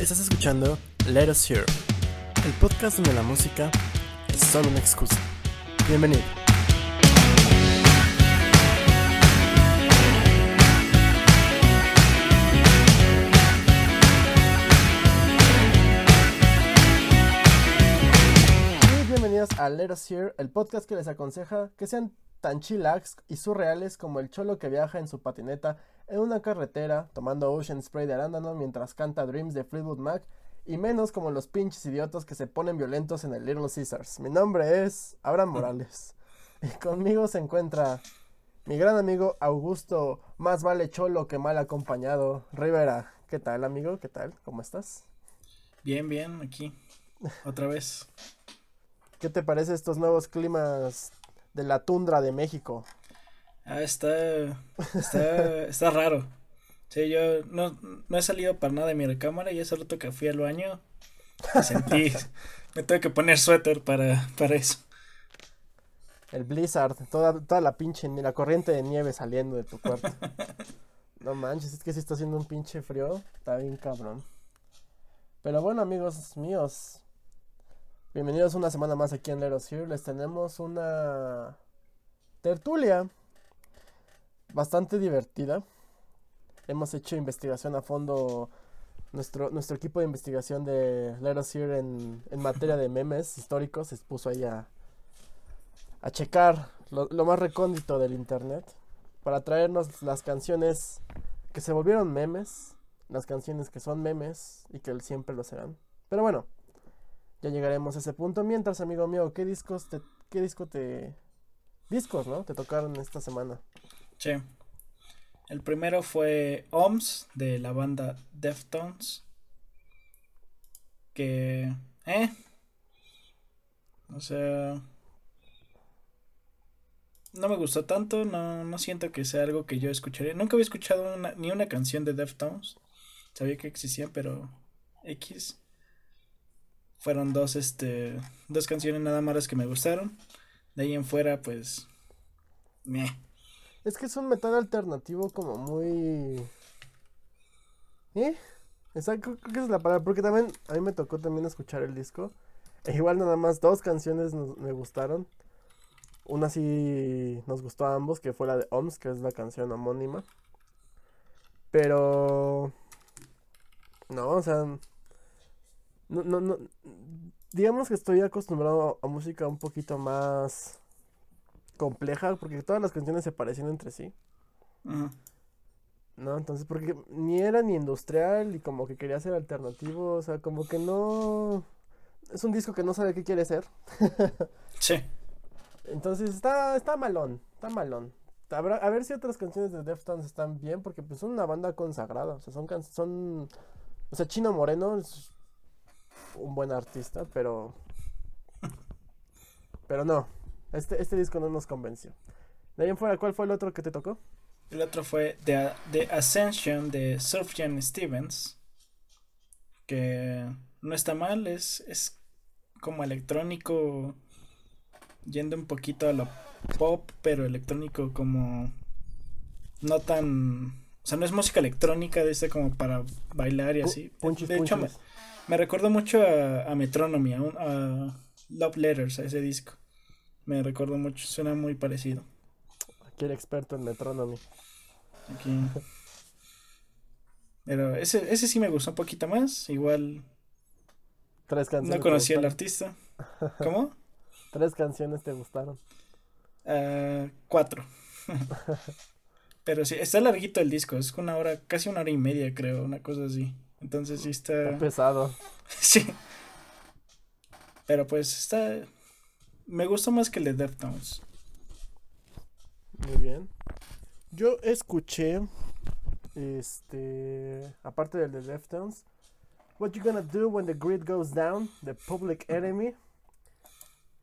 Estás escuchando Let Us Hear, el podcast donde la música es solo una excusa. Bienvenido. Bienvenidos a Let Us Hear, el podcast que les aconseja que sean tan chillax y surreales como el cholo que viaja en su patineta en una carretera tomando Ocean Spray de arándano mientras canta Dreams de Fleetwood Mac y menos como los pinches idiotas que se ponen violentos en el Little Caesars. Mi nombre es Abraham Morales y conmigo se encuentra mi gran amigo Augusto, más vale cholo que mal acompañado, Rivera. ¿Qué tal, amigo? ¿Qué tal? ¿Cómo estás? Bien, bien, aquí. Otra vez. ¿Qué te parece estos nuevos climas de la tundra de México? Ah, está, está, está raro. Sí, yo no, no he salido para nada de mi recámara y hace rato que fui al baño me sentí, me tuve que poner suéter para, para eso. El blizzard, toda, toda la pinche, la corriente de nieve saliendo de tu cuerpo. no manches, es que si está haciendo un pinche frío, está bien cabrón. Pero bueno, amigos míos, bienvenidos una semana más aquí en Let Us Here. Les tenemos una tertulia bastante divertida. Hemos hecho investigación a fondo. Nuestro, nuestro equipo de investigación de Let Us Hear en, en materia de memes históricos se puso ahí a, a checar lo, más recóndito del internet para traernos las canciones que se volvieron memes, las canciones que son memes y que siempre lo serán. Pero bueno, ya llegaremos a ese punto. Mientras, amigo mío, ¿qué discos te, qué disco te, discos, ¿no? Te tocaron esta semana? Sí. El primero fue OMS de la banda Deftones. Que. ¿Eh? O sea. No me gustó tanto, no, no siento que sea algo que yo escucharía. Nunca había escuchado ni una canción de Deftones. Sabía que existían, pero X. Fueron dos, este, dos canciones nada más que me gustaron. De ahí en fuera, pues, meh. Es que es un metal alternativo como muy... ¿Eh? Exacto, creo que es la palabra, porque también a mí me tocó también escuchar el disco. E igual nada más dos canciones me gustaron. Una sí nos gustó a ambos, que fue la de OMS, que es la canción homónima. Pero... No, o sea... No, no, no. Digamos que estoy acostumbrado a música un poquito más compleja, porque todas las canciones se parecían entre sí. Uh ¿No? Entonces, porque ni era ni industrial y como que quería ser alternativo, o sea, como que no... Es un disco que no sabe qué quiere ser. sí. Entonces está, está malón, está malón. Habrá, a ver si otras canciones de Deftones están bien, porque pues son una banda consagrada, o sea, son... Can son o sea, Chino Moreno es un buen artista, pero... Pero no, este, este disco no nos convenció. De ahí en fuera, ¿cuál fue el otro que te tocó? El otro fue The, The Ascension de Sufjan Stevens. Que no está mal, es, es como electrónico. Yendo un poquito a lo pop, pero electrónico como. No tan. O sea, no es música electrónica de este como para bailar y así. Punches, de hecho, me, me recordó mucho a, a Metronomy, a, un, a Love Letters, a ese disco. Me recuerdo mucho, suena muy parecido. Aquí el experto en Metronomy. Aquí. Pero ese, ese sí me gustó un poquito más. Igual. Tres canciones. No conocía al artista. ¿Cómo? Tres canciones te gustaron. Uh, cuatro. Pero sí, está larguito el disco. Es una hora, casi una hora y media, creo. Una cosa así. Entonces sí está. Está pesado. sí. Pero pues está. Me gustó más que el de Deftones. Muy bien. Yo escuché. Este. Aparte del de Deftones. What you gonna do when the grid goes down? The Public Enemy.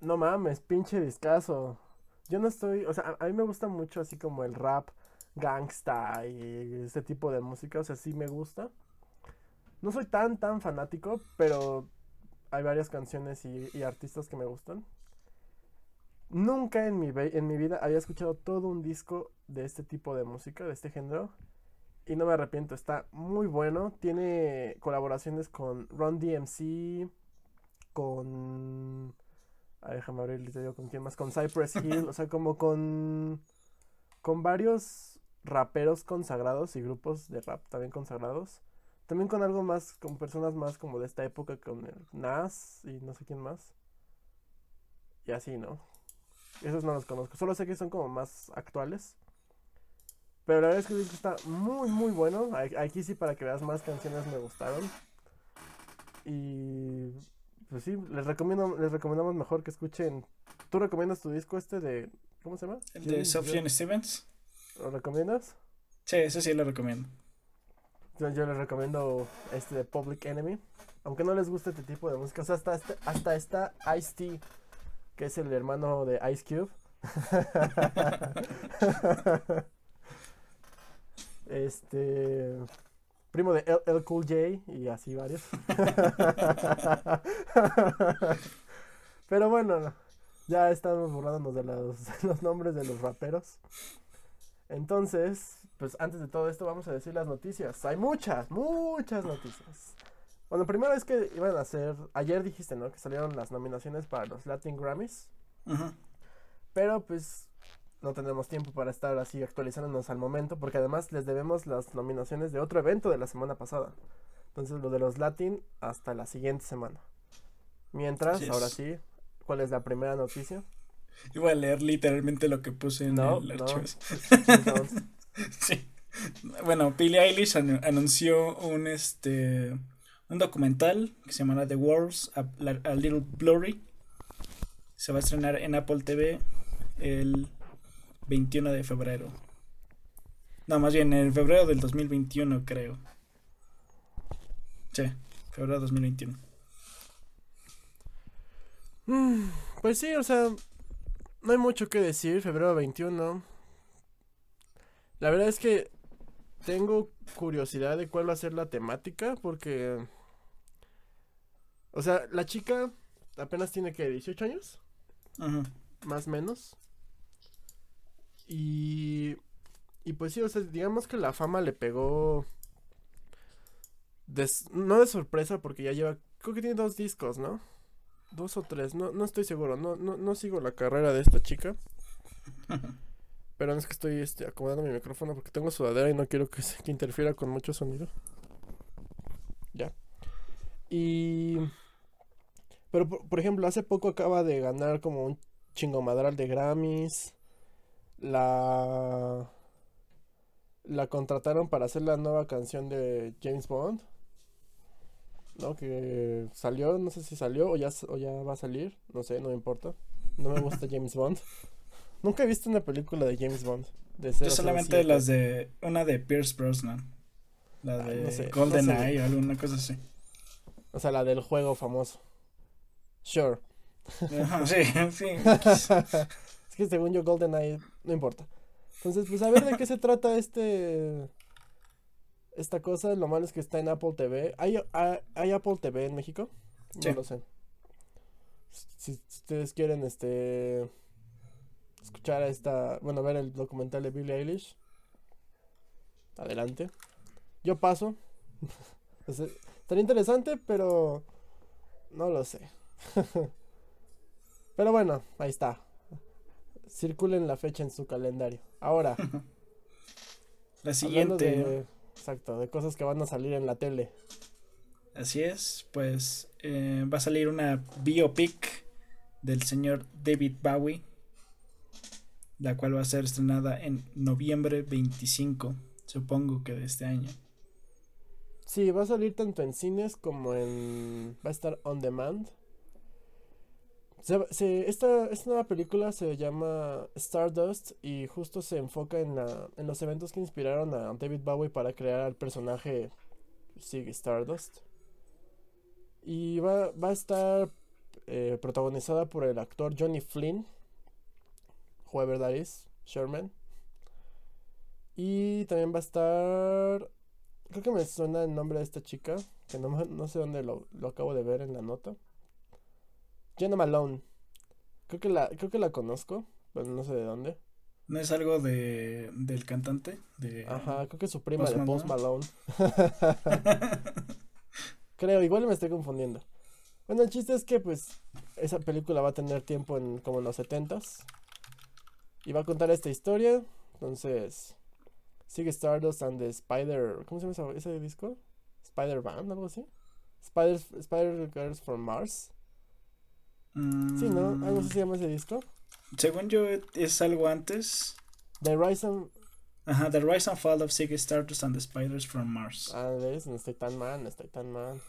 No mames, pinche discazo. Yo no estoy. O sea, a, mí me gusta mucho así como el rap gangsta y este tipo de música. O sea, sí me gusta. No soy tan, tan fanático, pero hay varias canciones y artistas que me gustan. Nunca en mi, en mi vida había escuchado todo un disco de este tipo de música, de este género. y no me arrepiento, está muy bueno. Tiene colaboraciones con Ron DMC, con... A ver, déjame abrir, te digo con quién más, con Cypress Hill, o sea, como con... Con varios raperos consagrados y grupos de rap también consagrados. También con algo más, con personas más como de esta época, con el Nas y no sé quién más. Y así, ¿no? Esos no los conozco. Solo sé que son como más actuales. Pero la verdad es que el disco está muy, muy bueno. Aquí sí, para que veas más canciones me gustaron. Y pues sí, les recomiendo, les recomendamos mejor que escuchen. ¿Tú recomiendas tu disco este de. ¿Cómo se llama? El de Sophie Stevens. ¿Lo recomiendas? Sí, ese sí lo recomiendo. Yo, les recomiendo este de Public Enemy. Aunque no les guste este tipo de música. O sea, hasta, este, hasta está Ice-T, que es el hermano de Ice Cube. este. Primo de El, Cool J y así varios. Pero bueno, ya estamos burlándonos de los, de los nombres de los raperos. Entonces, pues antes de todo esto vamos a decir las noticias. Hay muchas, muchas noticias. Bueno, primero es que iban a hacer, ayer dijiste, ¿no? Que salieron las nominaciones para los Latin Grammys. Pero pues no tenemos tiempo para estar así actualizándonos al momento, porque además les debemos las nominaciones de otro evento de la semana pasada. Entonces lo de los Latin hasta la siguiente semana. Mientras, ahora sí, ¿cuál es la primera noticia? Iba a leer literalmente lo que puse en el archivo. sí. Bueno, Billie Eilish anunció un este un documental que se llamará The Wars a, Little Blurry. Se va a estrenar en Apple TV el 21 de febrero. No, más bien en febrero del 2021, creo. Sí, febrero de 2021. Mm, pues sí, o sea, no hay mucho que decir. Febrero 21 la verdad es que tengo curiosidad de cuál va a ser la temática porque... O sea, la chica apenas tiene que 18 años. Ajá. Más o menos. Y... Y pues sí, o sea, digamos que la fama le pegó... no de sorpresa porque ya lleva... Creo que tiene dos discos, ¿no? Dos o tres, no, no estoy seguro. No, no, no sigo la carrera de esta chica. Pero es que estoy este, acomodando mi micrófono porque tengo sudadera y no quiero que, se, interfiera con mucho sonido. Ya. Y... Pero, por, ejemplo, hace poco acaba de ganar como un chingomadral de Grammys. La... La contrataron para hacer la nueva canción de James Bond. ¿No? Que salió, no sé si salió o ya, o ya va a salir. No sé, no me importa. No me gusta James Bond. Nunca he visto una película de James Bond. De Yo solamente las de. Una de Pierce Brosnan. La de GoldenEye o alguna cosa así. O sea, la del juego famoso. Sure. sí, sí. es que según yo, GoldenEye no importa. Entonces, pues a ver de qué se trata este. Esta cosa. Lo malo es que está en Apple TV. ¿Hay, hay, Apple TV en México? No lo sé. si ustedes quieren, este escuchar a esta, bueno, ver el documental de Billie Eilish, adelante. Yo paso. Estaría interesante, pero no lo sé. pero bueno, ahí está. Circulen la fecha en su calendario. Ahora. la siguiente. exacto, de cosas que van a salir en la tele. Así es, pues eh, va a salir una biopic del señor David Bowie la cual va a ser estrenada en noviembre 25, supongo que de este año. Sí, va a salir tanto en cines como en... va a estar on demand. Esta, nueva película se llama Stardust y justo se enfoca en, la, en los eventos que inspiraron a David Bowie para crear al personaje Sig Stardust. Y va, va a estar eh, protagonizada por el actor Johnny Flynn, whoever that is, Sherman. Y también va a estar. Creo que me suena el nombre de esta chica. Que no, no sé dónde lo, acabo de ver en la nota. Jenna Malone. Creo que la, creo que la conozco. Pero no sé de dónde. ¿No es algo de del cantante? De Ajá, creo que es su prima de Post Malone. creo, igual me estoy confundiendo. Bueno, el chiste es que pues esa película va a tener tiempo en como en los setentas. Y va a contar esta historia. Entonces, sigue Stardust and the Spider... ¿Cómo se llama ese, disco? Spider Band, algo así. Spider, Spider Girls from Mars. Sí, ¿no? Algo así se llama ese disco. Según yo, es algo antes. The Rise and... Ajá, The Rise and Fall of Ziggy Stardust and the Spiders from Mars. Ah, ves, no estoy tan mal, no estoy tan mal.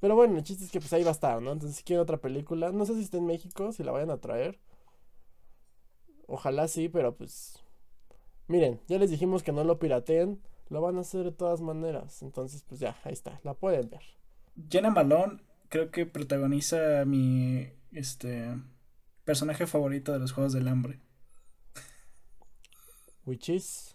Pero bueno, el chiste es que pues ahí va a estar, ¿no? Entonces si quieren otra película, no sé si está en México, si la vayan a traer. Ojalá sí, pero pues... Miren, ya les dijimos que no lo pirateen, lo van a hacer de todas maneras. Entonces pues ya, ahí está, la pueden ver. Jenna Malone creo que protagoniza mi este personaje favorito de los Juegos del Hambre. Which is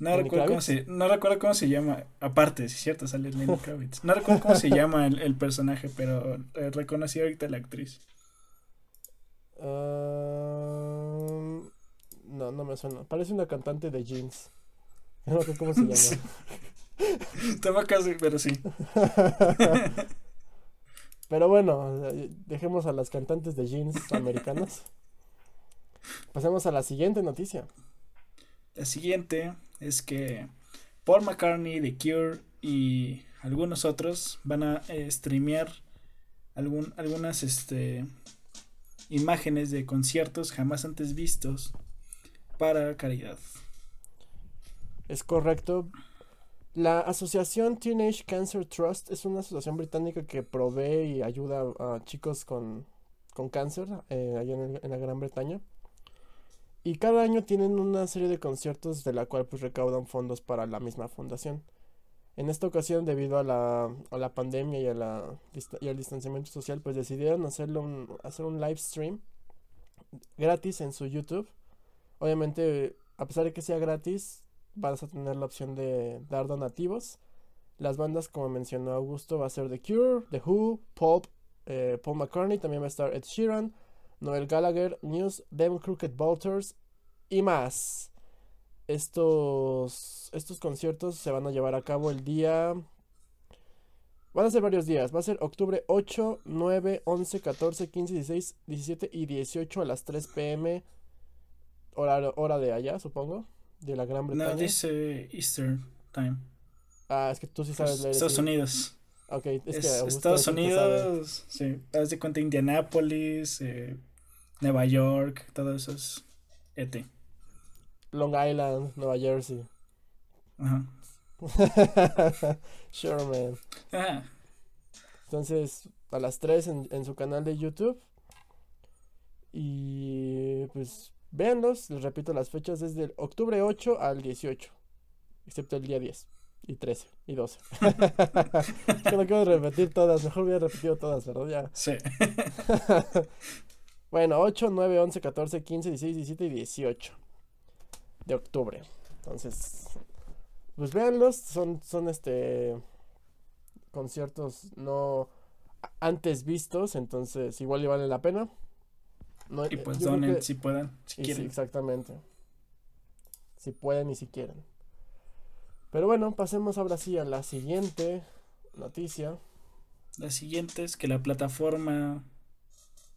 no recuerdo, cómo se, no recuerdo cómo se llama. Aparte, es cierto, sale Lenny Kravitz. No recuerdo cómo se llama el, personaje, pero eh, reconocí ahorita la actriz. no, no me suena. Parece una cantante de jeans. No sé cómo se llama. Estaba casi, pero sí. Pero bueno, dejemos a las cantantes de jeans americanas. Pasemos a la siguiente noticia. La siguiente es que Paul McCartney, The Cure y algunos otros van a eh, streamear algún, algunas este, imágenes de conciertos jamás antes vistos para caridad. Es correcto. La asociación Teenage Cancer Trust es una asociación británica que provee y ayuda a chicos con, cáncer eh, allá en la Gran Bretaña. Y cada año tienen una serie de conciertos de la cual pues recaudan fondos para la misma fundación. En esta ocasión, debido a la, a la pandemia y, a la, y al distanciamiento social, pues decidieron hacerlo hacer un live stream gratis en su YouTube. Obviamente, a pesar de que sea gratis, vas a tener la opción de dar donativos. Las bandas, como mencionó Augusto, va a ser The Cure, The Who, Pop, eh, Paul McCartney, también va a estar Ed Sheeran, Noel Gallagher, News, Them Crooked Bolters y más. Estos, estos conciertos se van a llevar a cabo el día... Van a ser varios días. Va a ser octubre 8, 9, 11, 14, 15, 16, 17 y 18 a las 3 pm. Hora, hora de allá, supongo. De la Gran Bretaña. No, dice Eastern Time. Ah, es que tú sí sabes leer. Estados Unidos. Ok, es, que Estados Unidos, sí. Haz de cuenta Indianapolis, eh, Nueva York, todo eso es ET. Long Island, Nueva Jersey. Ajá. sure, man. Ajá. Entonces, a las 3 en, en, su canal de YouTube. Y pues, véanlos. Les repito las fechas desde el octubre 8 al 18. Excepto el día 10 y 13 y 12. que no quiero repetir todas. Mejor hubiera repetido todas, ¿verdad? Ya. Sí. Bueno, 8, 9, 11, 14, 15, 16, 17 y 18 de octubre. Entonces, pues véanlos, son, son este conciertos no antes vistos, entonces igual le vale la pena. Y pues donen si pueden, si quieren. exactamente. Si pueden y si quieren. Pero bueno, pasemos ahora sí a la siguiente noticia. La siguiente es que la plataforma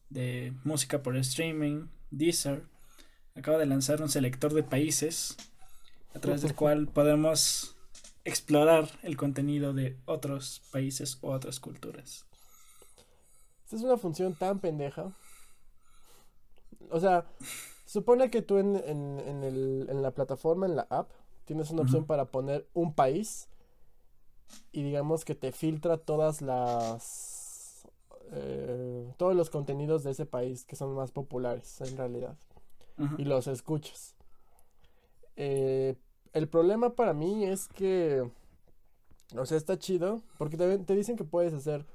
de música por streaming, Deezer, acaba de lanzar un selector de países a través del cual podemos explorar el contenido de otros países o otras culturas. Esta es una función tan pendeja. O sea, supone que tú en, en, el, en la plataforma, en la app, tienes una opción para poner un país y digamos que te filtra todas las eh, todos los contenidos de ese país que son más populares en realidad y los escuchas. Eh, el problema para mí es que, o sea, está chido porque te, te dicen que puedes hacer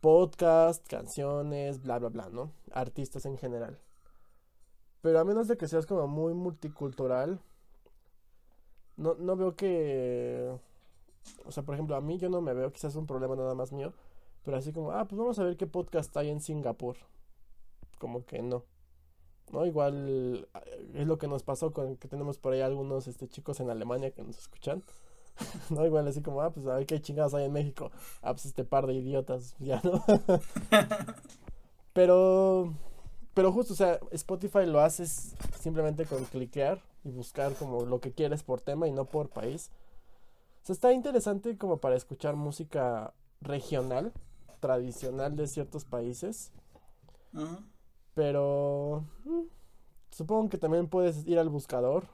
podcast, canciones, bla, bla, bla, ¿no? Artistas en general. Pero a menos de que seas como muy multicultural, no, no veo que... O sea, por ejemplo, a mí yo no me veo, quizás es un problema nada más mío, pero así como, ah, pues vamos a ver qué podcast hay en Singapur. Como que no. ¿no? Igual eh, es lo que nos pasó con que tenemos por ahí algunos este, chicos en Alemania que nos escuchan. ¿No? Igual así como, ah, pues a ver qué chingados hay en México. Ah, pues este par de idiotas, ya, ¿no? pero, pero justo, o sea, Spotify lo haces simplemente con cliquear y buscar como lo que quieres por tema y no por país. O sea, está interesante como para escuchar música regional, tradicional de ciertos países. Pero mm, supongo que también puedes ir al buscador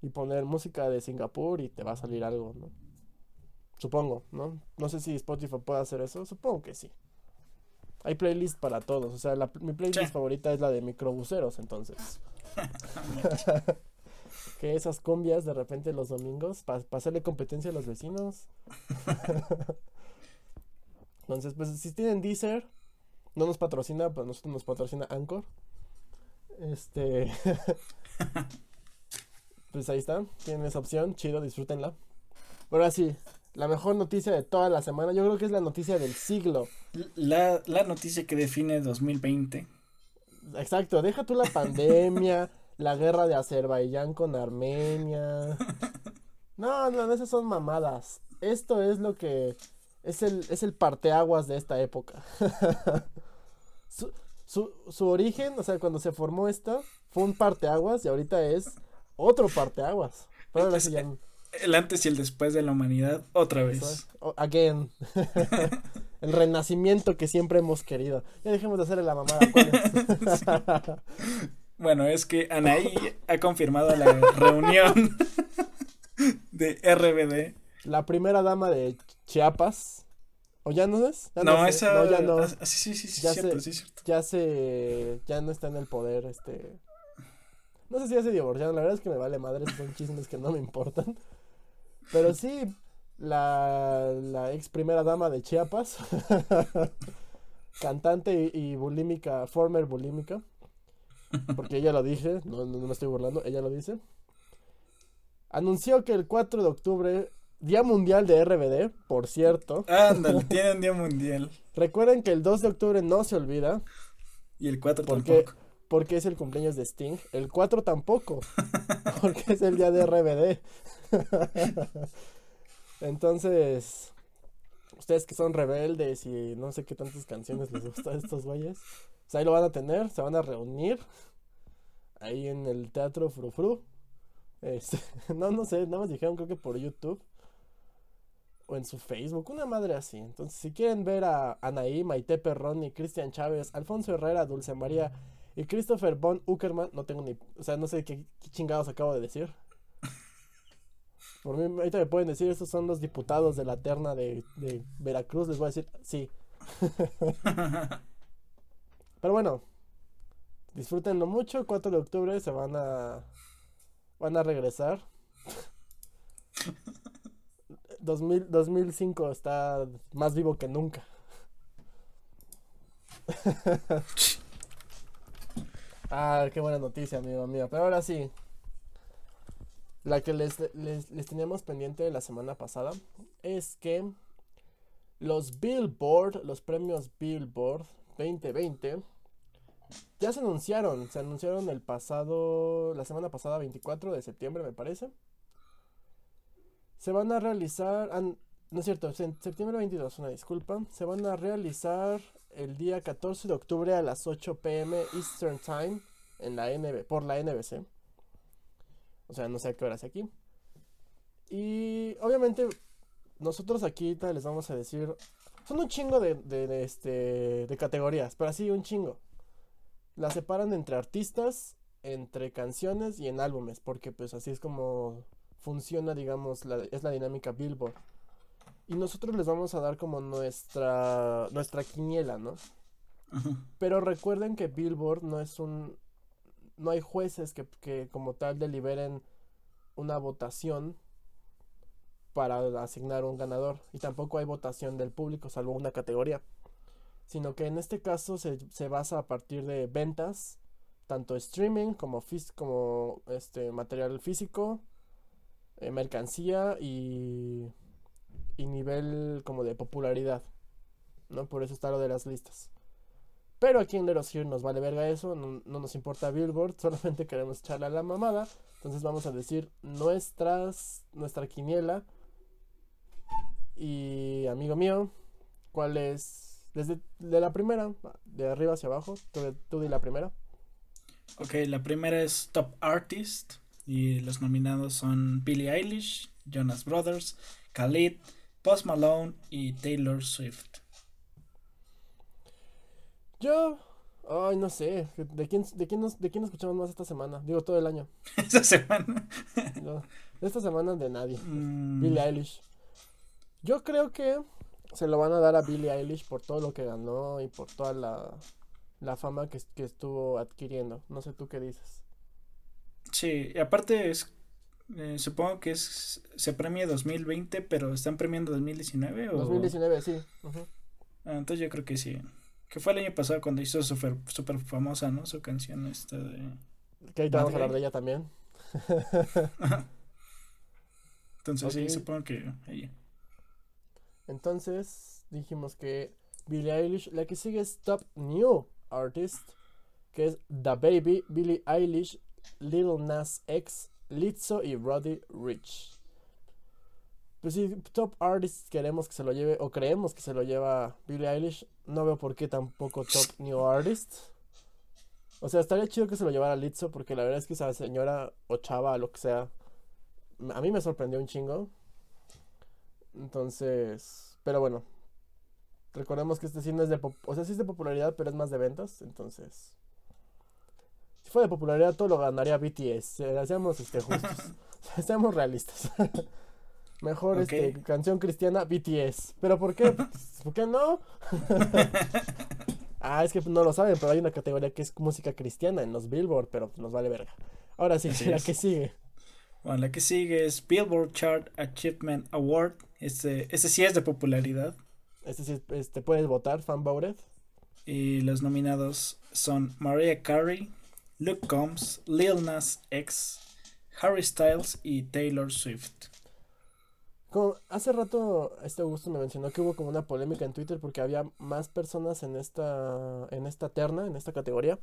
y poner música de Singapur y te va a salir algo, ¿no? Supongo, ¿no? No sé si Spotify puede hacer eso, supongo que sí. Hay playlists para todos, o sea, mi playlist favorita es la de microbuseros, entonces. que esas cumbias de repente los domingos para hacerle competencia a los vecinos. entonces, pues si tienen Deezer, no nos patrocina, pues nosotros nos patrocina Anchor. Este. pues ahí está. Tienen esa opción. Chido, disfrútenla. Ahora sí, la mejor noticia de toda la semana. Yo creo que es la noticia del siglo. La, la noticia que define 2020. Exacto, deja tú la pandemia, la guerra de Azerbaiyán con Armenia. No, no, esas son mamadas. Esto es lo que es el, es el parteaguas de esta época. su, su, su, origen, o sea, cuando se formó esto, fue un parteaguas y ahorita es otro parteaguas. Pero ahora El antes y el después de la humanidad, otra vez. again. el renacimiento que siempre hemos querido. Ya dejemos de hacer la mamada. Bueno, es que Anaí ha confirmado la reunión de RBD. La primera dama de Chiapas. ¿O ya no es? no, esa. No, ya no. Ah, sí, sí, sí, ya cierto, se, sí, cierto. Ya se. Ya no está en el poder, este. No sé si ya se divorciaron, la verdad es que me vale madre, son chismes que no me importan. Pero sí, la, la ex primera dama de Chiapas, cantante y, bulímica, former bulímica, porque ella lo dije, no, no, me estoy burlando, ella lo dice, anunció que el 4 de octubre, Día Mundial de RBD, por cierto. Ándale, tienen Día Mundial. Recuerden que el 2 de octubre no se olvida. Y el 4 porque, tampoco porque es el cumpleaños de Sting. El 4 tampoco, porque es el día de RBD. Entonces, ustedes que son rebeldes y no sé qué tantas canciones les gustan a estos güeyes, pues ahí lo van a tener, se van a reunir ahí en el Teatro Frufru. Este, no, no sé, nada más dijeron creo que por YouTube o en su Facebook, una madre así. Entonces, si quieren ver a Anaí, Maite Perroni, Cristian Chávez, Alfonso Herrera, Dulce María y Christopher von Uckerman, no tengo ni. O sea, no sé qué, chingados acabo de decir. Por mí, ahorita me pueden decir, estos son los diputados de la terna de, de Veracruz. Les voy a decir, sí. Pero bueno, disfrútenlo mucho. El 4 de octubre se van a. Van a regresar. 2000, 2005 está más vivo que nunca. Ah, qué buena noticia, amigo mío. Pero ahora sí. La que les, les, teníamos pendiente la semana pasada es que los Billboard, los premios Billboard 2020, ya se anunciaron. Se anunciaron el pasado, la semana pasada, 24 de septiembre, me parece. Se van a realizar, no es cierto, en septiembre 22, una disculpa. Se van a realizar el día 14 de octubre a las 8 pm Eastern Time en la NB, por la NBC. O sea, no sé a qué hora es aquí. Y obviamente nosotros aquí les vamos a decir, son un chingo de, de, este, de categorías, pero así un chingo. Las separan entre artistas, entre canciones y en álbumes, porque pues así es como funciona, digamos, la, es la dinámica Billboard. Y nosotros les vamos a dar como nuestra, nuestra quiniela, ¿no? Pero recuerden que Billboard no es un... No hay jueces que, que como tal deliberen una votación para asignar un ganador. Y tampoco hay votación del público, salvo una categoría. Sino que en este caso se, se basa a partir de ventas, tanto streaming como, como este, material físico, eh, mercancía y y nivel como de popularidad, ¿no? Por eso está lo de las listas. Pero aquí en Leros Here nos vale verga eso, no, no, nos importa Billboard, solamente queremos echarle a la mamada. Entonces vamos a decir nuestras, nuestra quiniela. Y amigo mío, ¿cuál es? Desde de la primera, de arriba hacia abajo, tú, tú di la primera. Ok, la primera es Top Artist y los nominados son Billie Eilish, Jonas Brothers, Khalid, Post Malone y Taylor Swift. Yo, ay, no sé, ¿de quién, de quién, nos, de quién escuchamos más esta semana? Digo, todo el año. ¿Esta semana? no, esta semana de nadie. Mm. Billie Eilish. Yo creo que se lo van a dar a Billie Eilish por todo lo que ganó y por toda la, la fama que, que estuvo adquiriendo. No sé tú qué dices. Sí, y aparte es eh, supongo que es se premia 2020, pero están premiando 2019 o 2019, sí. Ah, entonces yo creo que sí. Que fue el año pasado cuando hizo super super famosa, ¿no? Su canción esta de Que ahí vamos a hablar de ella también. entonces sí, supongo que ella. Entonces, dijimos que Billie Eilish, la que sigue es Top New Artist, que es The Baby, Billie Eilish, Little Nas X, Lizzo y Roddy Rich. Pues si Top Artist queremos que se lo lleve, o creemos que se lo lleva Billie Eilish, no veo por qué tampoco Top New Artist. O sea, estaría chido que se lo llevara Lizzo, porque la verdad es que esa señora o chava, lo que sea, a mí me sorprendió un chingo. Entonces, pero bueno, recordemos que este sí no es de, o sea, sí es de popularidad, pero es más de ventas, entonces si fuera de popularidad, todo lo ganaría BTS. Seamos este, justos. Seamos realistas. Mejor este, canción cristiana, BTS. ¿Pero por qué? ¿Por qué no? ah, es que no lo saben, pero hay una categoría que es música cristiana en los Billboard, pero nos vale verga. Ahora sí, la que sigue. Bueno, la que sigue es Billboard Chart Achievement Award. Este, este sí es de popularidad. Este sí, este, puedes votar, fan voted. Y los nominados son Mariah Carey, Luke Combs, Lil Nas X, Harry Styles y Taylor Swift. Como hace rato este Augusto me mencionó que hubo como una polémica en Twitter porque había más personas en esta en esta terna, en esta categoría,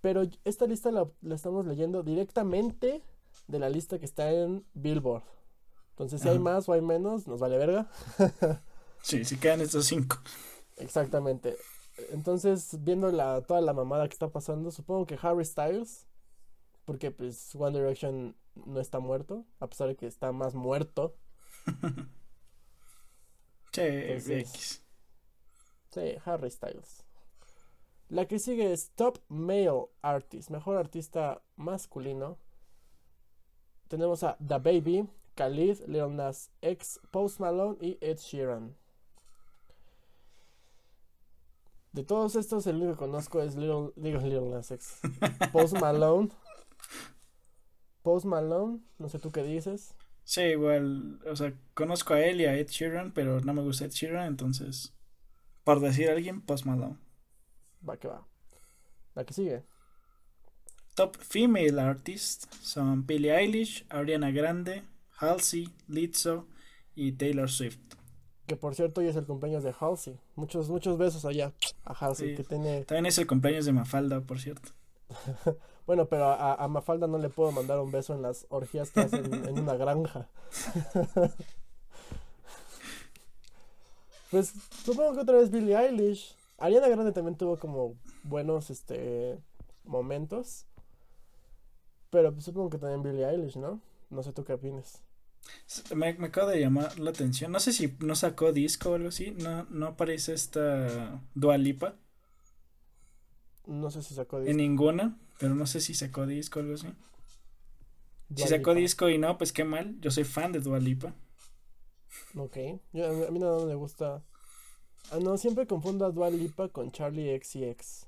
pero esta lista la, estamos leyendo directamente de la lista que está en Billboard. Entonces, si hay más o hay menos, nos vale verga. sí, si quedan estos cinco. Exactamente. Entonces, viendo la, toda la mamada que está pasando, supongo que Harry Styles, porque pues One Direction no está muerto, a pesar de que está más muerto. sí, sí, Harry Styles. La que sigue es Top Male Artist, mejor artista masculino. Tenemos a The Baby, Khalid, Lil Nas X, Post Malone y Ed Sheeran. De todos estos, el único que conozco es Little, digo Little Nas X. Post Malone. Post Malone, no sé tú qué dices. Sí, igual, o sea, conozco a él y a Ed Sheeran, pero no me gusta Ed Sheeran, entonces, por decir a alguien, Post Malone. Va que va. La que sigue. Top Female Artists son Billie Eilish, Ariana Grande, Halsey, Lizzo y Taylor Swift. Que por cierto hoy es el cumpleaños de Halsey. Muchos, muchos besos allá a Halsey que tiene. También es el cumpleaños de Mafalda, por cierto. bueno, pero a, Mafalda no le puedo mandar un beso en las orgías que hacen en una granja. pues supongo que otra vez Billie Eilish. Ariana Grande también tuvo como buenos este momentos. Pero pues, supongo que también Billie Eilish, ¿no? No sé tú qué opinas. Me, me acaba de llamar la atención. No sé si no sacó disco o algo así. No, no aparece esta Dualipa. No sé si sacó disco. En ninguna, pero no sé si sacó disco o algo así. Si sacó disco y no, pues qué mal. Yo soy fan de Dualipa. Ok. a mí no me gusta. Ah, no, siempre confundo a Dualipa con Charlie XCX.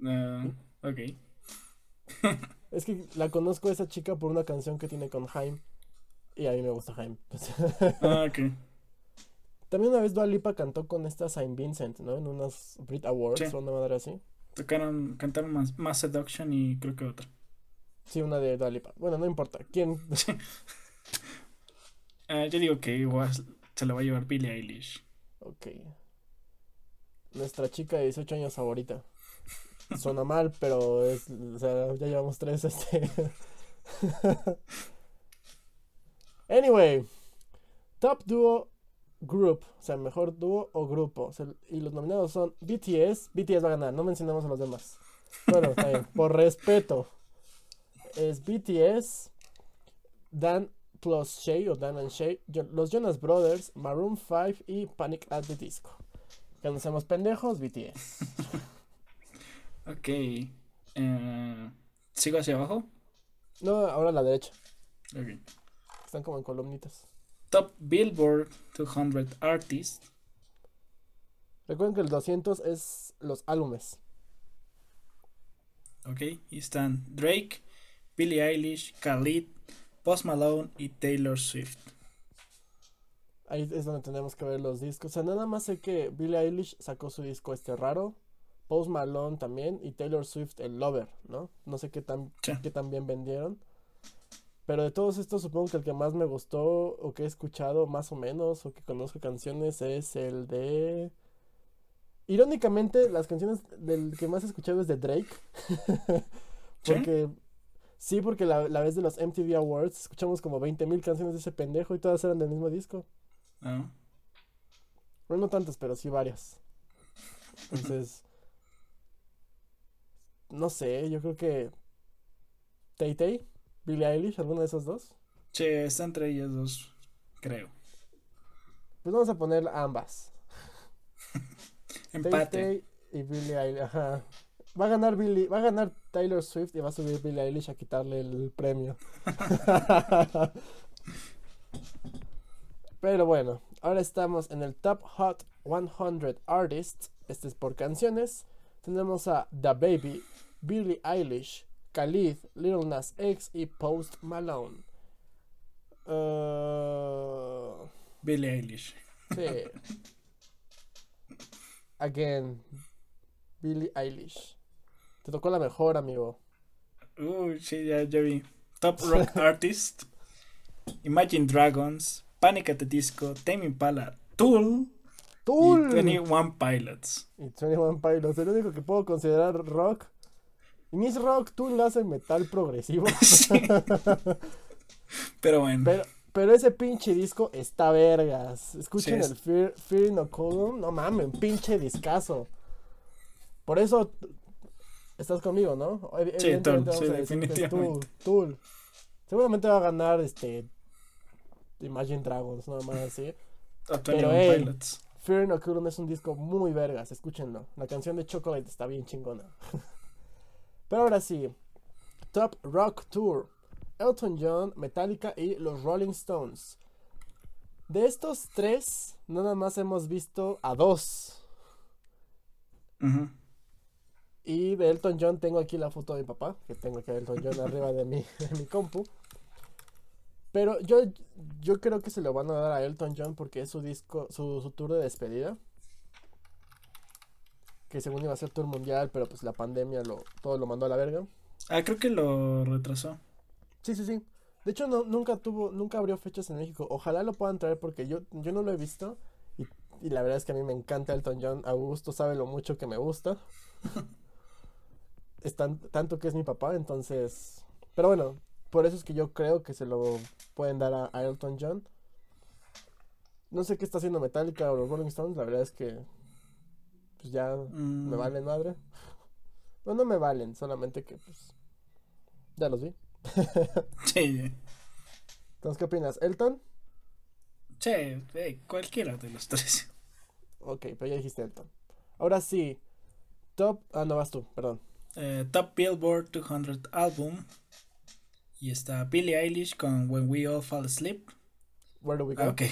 Uh, ok. es que la conozco a esa chica por una canción que tiene con Jaime. Y a mí me gusta Jaime. ah, ok. También una vez Dua Lipa cantó con esta Saint Vincent, ¿no? En unos Brit Awards o una madre así. Tocaron, cantaron más, más Seduction y creo que otra. Sí, una de Dua Lipa. Bueno, no importa. ¿Quién? uh, yo digo que igual se lo va a llevar Billie Eilish. Ok. nuestra chica de 18 años favorita. Suena mal, pero es, o sea, ya llevamos tres, este. anyway, Top Duo Group, o sea, mejor dúo o grupo. O sea, y los nominados son BTS, BTS va a ganar, no mencionamos a los demás. Bueno, está bien, por respeto. Es BTS, Dan plus Shay o Dan and Shay, los Jonas Brothers, Maroon 5 y Panic at the Disco. Que nos hacemos pendejos, BTS. Ok. eh, ¿Sigo hacia abajo? No, ahora a la derecha. Están como en columnitas. Top Billboard 200 Artists. Recuerden que el 200 es los álbumes. Ok. Y están Drake, Billie Eilish, Khalid, Post Malone y Taylor Swift. Ahí es donde tenemos que ver los discos. O sea, nada más sé que Billie Eilish sacó su disco este raro. Post Malone también. Y Taylor Swift el Lover, ¿no? No sé qué tan, Sí. qué tan bien vendieron. Pero de todos estos supongo que el que más me gustó o que he escuchado más o menos o que conozco canciones es el de... Irónicamente, las canciones del que más he escuchado es de Drake. ¿Sí? porque... Sí, porque la, la vez de los MTV Awards escuchamos como 20.000 canciones de ese pendejo y todas eran del mismo disco. Ah, Bueno, no tantas, pero sí varias. Entonces, no sé, yo creo que Tay Tay, Billie Eilish, alguna de esas dos. Sí, está entre ellas dos, creo. Pues vamos a poner ambas. Tay Empate. Tay y Billie Eilish, ajá. Va a ganar Billie, va a ganar Taylor Swift y va a subir Billie Eilish a quitarle el premio. Pero bueno, ahora estamos en el Top Hot 100 Artists. Este es por canciones. Tenemos a The Baby, Billie Eilish, Khalid, Lil Nas X y Post Malone. Uh, Billie Eilish. sí. Again, Billie Eilish. Te tocó la mejor, amigo. Uy, sí, ya, ya vi. Top Rock Artist. Imagine Dragons. Panic at the Disco. Tame Impala. Tool. ¡Tool! Y 21 Pilots. Y 21 Pilots, el único que puedo considerar rock. Es rock, Tool hace metal progresivo. Sí. Pero bueno. Pero, pero ese pinche disco está vergas. Escuchen Sí, es- el Fear, Fear Inoculum. No mames, pinche discazo. Por eso estás conmigo, ¿no? Sí, Tool, sí, a definitivamente. Tool, Tool. Seguramente va a ganar este Imagine Dragons, nada más así. Pero, 21 ey. Pilots. Fear Inoculum es un disco muy vergas, escúchenlo. La canción de Chocolate está bien chingona. Pero ahora sí, Top Rock Tour. Elton John, Metallica y los Rolling Stones. De estos tres, nada más hemos visto a dos. Y de Elton John tengo aquí la foto de mi papá, que tengo aquí a Elton John arriba de mi, de mi compu. Pero yo, yo creo que se lo van a dar a Elton John porque es su disco, su, su tour de despedida. Que según iba a ser tour mundial, pero pues la pandemia lo, todo lo mandó a la verga. Ah, creo que lo retrasó. Sí, sí, sí. De hecho, no, nunca tuvo, nunca abrió fechas en México. Ojalá lo puedan traer porque yo, yo no lo he visto. Y, y la verdad es que a mí me encanta Elton John. Augusto sabe lo mucho que me gusta. es tan- tanto que es mi papá, entonces. Pero bueno, por eso es que yo creo que se lo pueden dar a, a Elton John. No sé qué está haciendo Metallica o los Rolling Stones. La verdad es que. Pues ya Mm, me valen madre. No, no me valen, solamente que pues. Ya los vi. Sí, Entonces, ¿qué opinas? ¿Elton? sí, cualquiera de los tres. Ok, pero ya dijiste Elton. Ahora sí. Top. Ah, no vas tú, perdón. Eh, Top Billboard 200 Album. Y está Billie Eilish con When We All Fall Asleep. Where do we go? Ah, ok.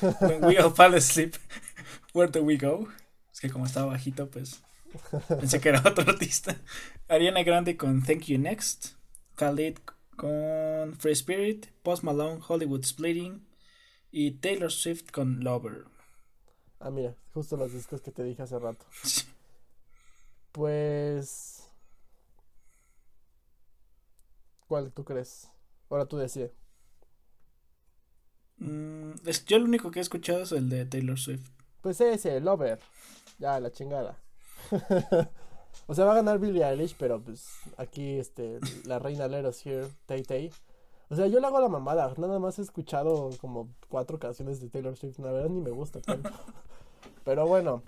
When We All Fall Asleep. Where do we go? Es que como estaba bajito, pues pensé que era otro artista. Ariana Grande con Thank You Next. Khalid con Free Spirit. Post Malone, Hollywood Splitting. Y Taylor Swift con Lover. Ah, mira, justo los discos que te dije hace rato. Pues. ¿Cuál tú crees? Ahora tú decides. Mm, es, yo lo único que he escuchado es el de Taylor Swift. Pues ese, Lover. Ya, la chingada. o sea, va a ganar Billie Eilish, pero pues aquí, este, la reina Leros Here, Tay Tay. O sea, yo le hago la mamada. Nada más he escuchado como cuatro canciones de Taylor Swift. La verdad ni me gusta pero bueno.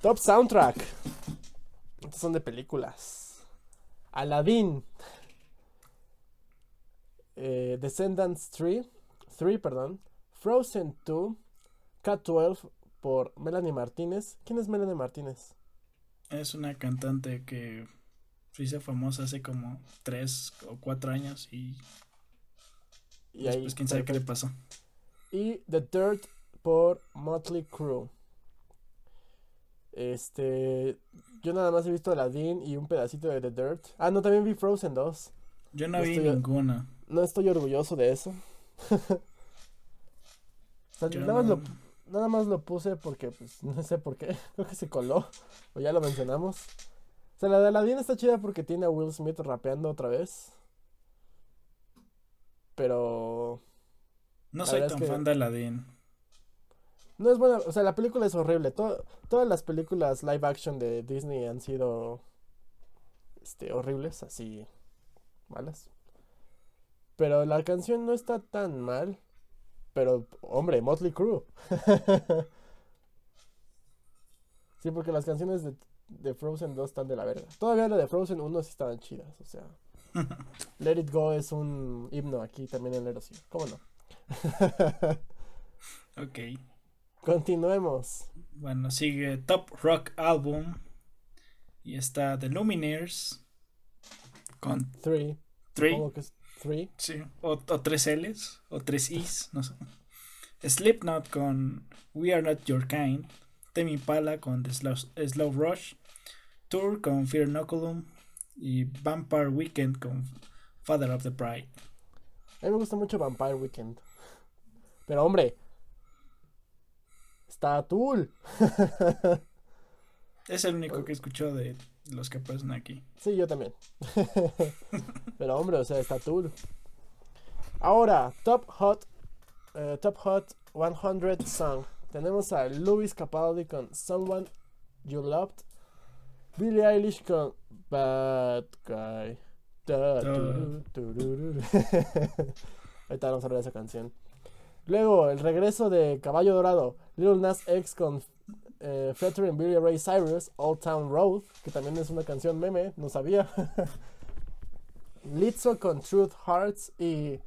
Top Soundtrack. Estos son de películas. Aladdin. Eh, Descendants 3. 3, perdón. Frozen 2. K12 por Melanie Martínez. ¿Quién es Melanie Martínez? Es una cantante que se hizo famosa hace como 3 o 4 años y, y después quién sabe qué le pasó. Y The Dirt por Motley Crue. Este, yo nada más he visto Aladdin y un pedacito de The Dirt. Ah, no, también vi Frozen 2. Yo no, vi ninguna. No estoy orgulloso de eso. nada, más lo, nada, más lo, puse porque, pues, no sé por qué. Creo que se coló. O ya lo mencionamos. O sea, la de Aladdin está chida porque tiene a Will Smith rapeando otra vez. Pero. No soy tan fan de Aladdin. No es buena, o sea, la película es horrible. todas las películas live action de Disney han sido este, horribles, así malas. Pero la canción no está tan mal. Pero, hombre, Motley Crue. sí, porque las canciones de, de, Frozen 2 están de la verga. Todavía la de Frozen 1 sí estaban chidas, o sea. Let It Go es un himno aquí también en Erosio. ¿Cómo no? ok. Continuemos. Bueno, sigue Top Rock Album. Y está The Lumineers. Con 3. 3. Sí. O, tres L's. O tres I's. No sé. Slipknot con We Are Not Your Kind. Temi Pala con The Slow, Rush. Tour con Fear Inoculum. Y Vampire Weekend con Father of the Pride. A mí me gusta mucho Vampire Weekend. Pero hombre, Está Tool. es el único que escuchó de los que aparecen aquí. Sí, yo también. Pero hombre, o sea, está Tool. Ahora, Top Hot eh, Top Hot 100 Song. Tenemos a Louis Capaldi con Someone You Loved. Billie Eilish con Bad Guy. Ahorita vamos a ver esa canción. Luego, el regreso de Caballo Dorado, Little Nas X con eh, featuring Billy Ray Cyrus, Old Town Road, que también es una canción meme, no sabía. Lizzo con Truth Hearts y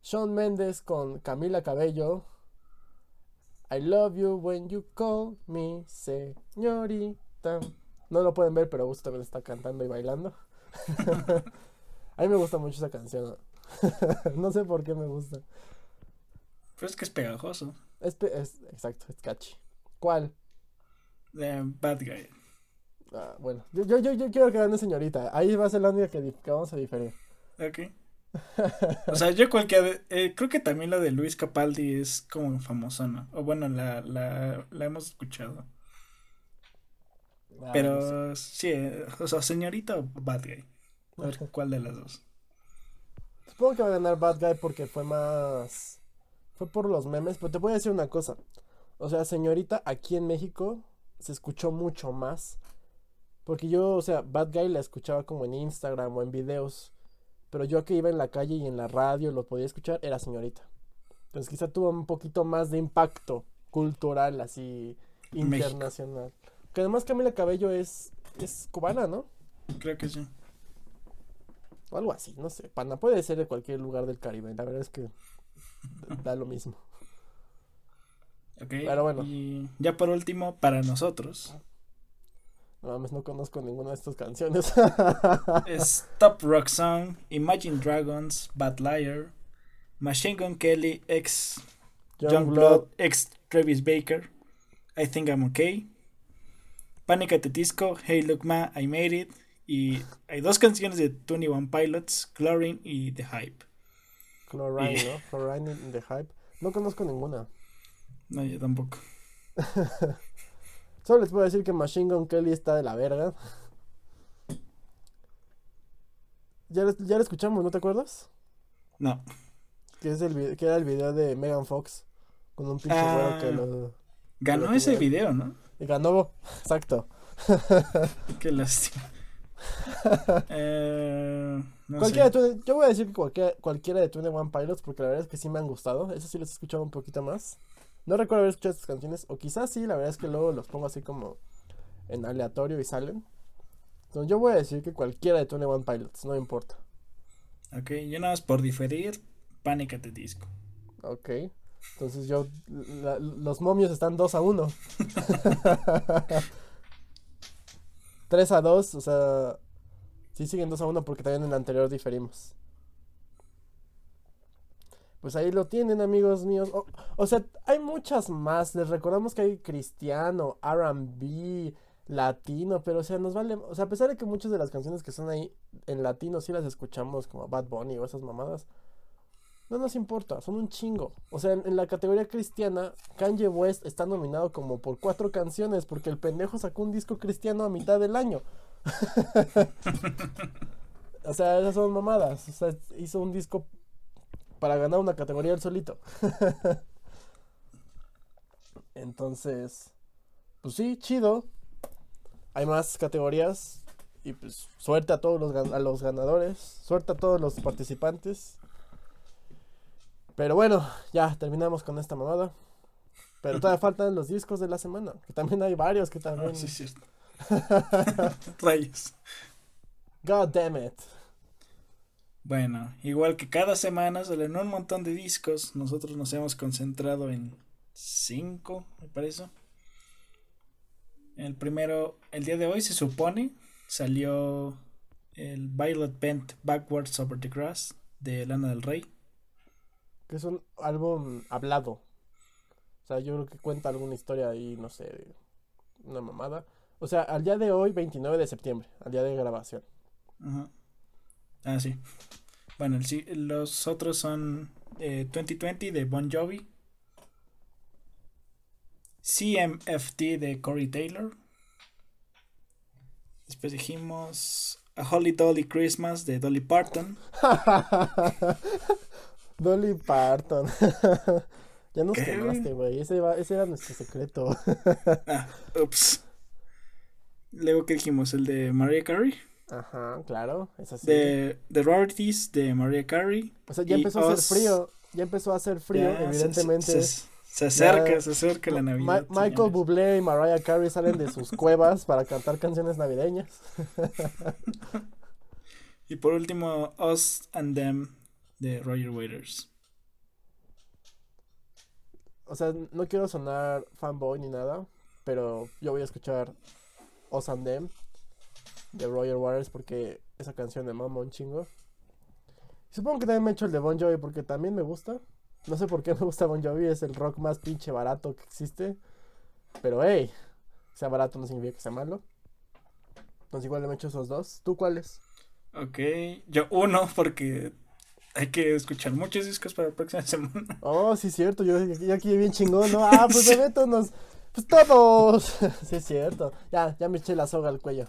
Shawn Mendes con Camila Cabello. I love you when you call me señorita. No lo pueden ver, pero Augusto también está cantando y bailando. A mí me gusta mucho esa canción. no sé por qué me gusta. Pero es que es pegajoso. Es, exacto, es catchy. ¿Cuál? bad Guy. Ah, bueno, yo, yo, yo, quiero que gane señorita. Ahí va a ser la única que, vamos a diferir. Ok. o sea, yo cualquier... Eh, creo que también la de Luis Capaldi es como famosona. O bueno, la, la, la hemos escuchado. Ah, Pero sí, eh, o sea, señorita o Bad Guy. A ver cuál de las dos. Supongo que va a ganar Bad Guy porque fue más fue por los memes, pero te voy a decir una cosa. O sea, señorita, aquí en México se escuchó mucho más. Porque yo, o sea, Bad Guy la escuchaba como en Instagram o en videos. Pero yo que iba en la calle y en la radio lo podía escuchar, era señorita. Entonces quizá tuvo un poquito más de impacto cultural, así, internacional. Que además Camila Cabello es, es cubana, ¿no? Creo que sí. O algo así, no sé. Pana puede ser de cualquier lugar del Caribe. La verdad es que da lo mismo. Ok. Pero bueno. Y ya por último, para nosotros. No mames, no conozco ninguna de estas canciones. es Top Rock Song, Imagine Dragons, Bad Liar, Machine Gun Kelly X Youngblood X Travis Baker, I Think I'm Okay, Panic at the Disco, Hey Look Ma, I Made It, y hay dos canciones de 21 Pilots, Chlorine y The Hype. Chlorine, ¿no? Chlorine in the Hype. No conozco ninguna. No, yo tampoco. Solo les puedo decir que Machine Gun Kelly está de la verga. Ya lo, ya lo escuchamos, ¿no te acuerdas? No. Que, es el, que era el video de Megan Fox. Con un pinche ah, que lo. Ganó ese video, ¿no? Y ganó, exacto. Qué lástima. eh, no cualquiera sé. de yo voy a decir que cualquiera, cualquiera de Tune One Pilots porque la verdad es que sí me han gustado. Eso sí los he escuchado un poquito más. No recuerdo haber escuchado estas canciones. O quizás sí, la verdad es que luego los pongo así como en aleatorio y salen. Entonces yo voy a decir que cualquiera de Tune One Pilots, no importa. Ok, yo nada más por diferir, Panic the Disco. Ok. Entonces yo, la- los momios están 2 a 1. 3 a 2, o sea, sí siguen 2 a 1 porque también en el anterior diferimos. Pues ahí lo tienen, amigos míos. O, o sea, hay muchas más. Les recordamos que hay cristiano, RB, latino, pero o sea, nos vale. O sea, a pesar de que muchas de las canciones que son ahí en latino sí las escuchamos, como Bad Bunny o esas mamadas. No nos importa, son un chingo. O sea, en, en la categoría cristiana, Kanye West está nominado como por cuatro canciones porque el pendejo sacó un disco cristiano a mitad del año. o sea, esas son mamadas. O sea, hizo un disco para ganar una categoría él solito. Entonces, pues sí, chido. Hay más categorías y pues suerte a todos los, a los ganadores, suerte a todos los participantes. Pero bueno, ya terminamos con esta mamada. Pero todavía faltan los discos de la semana, que también hay varios que también... Ah, sí, es cierto. Rayos. God damn it. Bueno, igual que cada semana salen un montón de discos, nosotros nos hemos concentrado en cinco, me parece. El primero, el día de hoy se supone, salió el Violet Bent Backwards Over the Grass de Lana del Rey. Que es un álbum hablado. O sea, yo creo que cuenta alguna historia ahí, no sé, una mamada. O sea, al día de hoy, 29 de septiembre, al día de grabación. Ajá. Ah, sí. Bueno, el los otros son eh, 2020 de Bon Jovi. CMFT de Corey Taylor. Después dijimos A Holly Dolly Christmas de Dolly Parton. Dolly Parton. ya nos ¿Qué, quemaste, güey. Ese, ese era nuestro secreto. Ah, ups. Luego, ¿qué dijimos? El de Mariah Carey. Ajá, claro, es así. De The Rarities de Mariah Carey. O sea, ya empezó a Us. hacer frío. Ya empezó a hacer frío, Ya, se- evidentemente. Se, se acerca, Ya- se acerca la Ma- Navidad. Michael señores. Bublé y Mariah Carey salen de sus cuevas para cantar canciones navideñas. Y por último, Us and Them de Roger Waters. O sea, no quiero sonar fanboy ni nada, pero yo voy a escuchar Us and Them de Roger Waters porque esa canción me mama un chingo. Supongo que también me echo el de Bon Jovi porque también me gusta. No sé por qué me gusta Bon Jovi, es el rock más pinche barato que existe. Pero hey, sea barato no significa que sea malo. Entonces igual le echo esos dos. ¿Tú cuáles? Ok, yo uno porque hay que escuchar muchos discos para la próxima semana. Oh, sí es cierto, yo, yo aquí bien chingón, ¿no? Ah, pues me meto unos... Pues todos. sí es cierto. Ya, ya me eché la soga al cuello.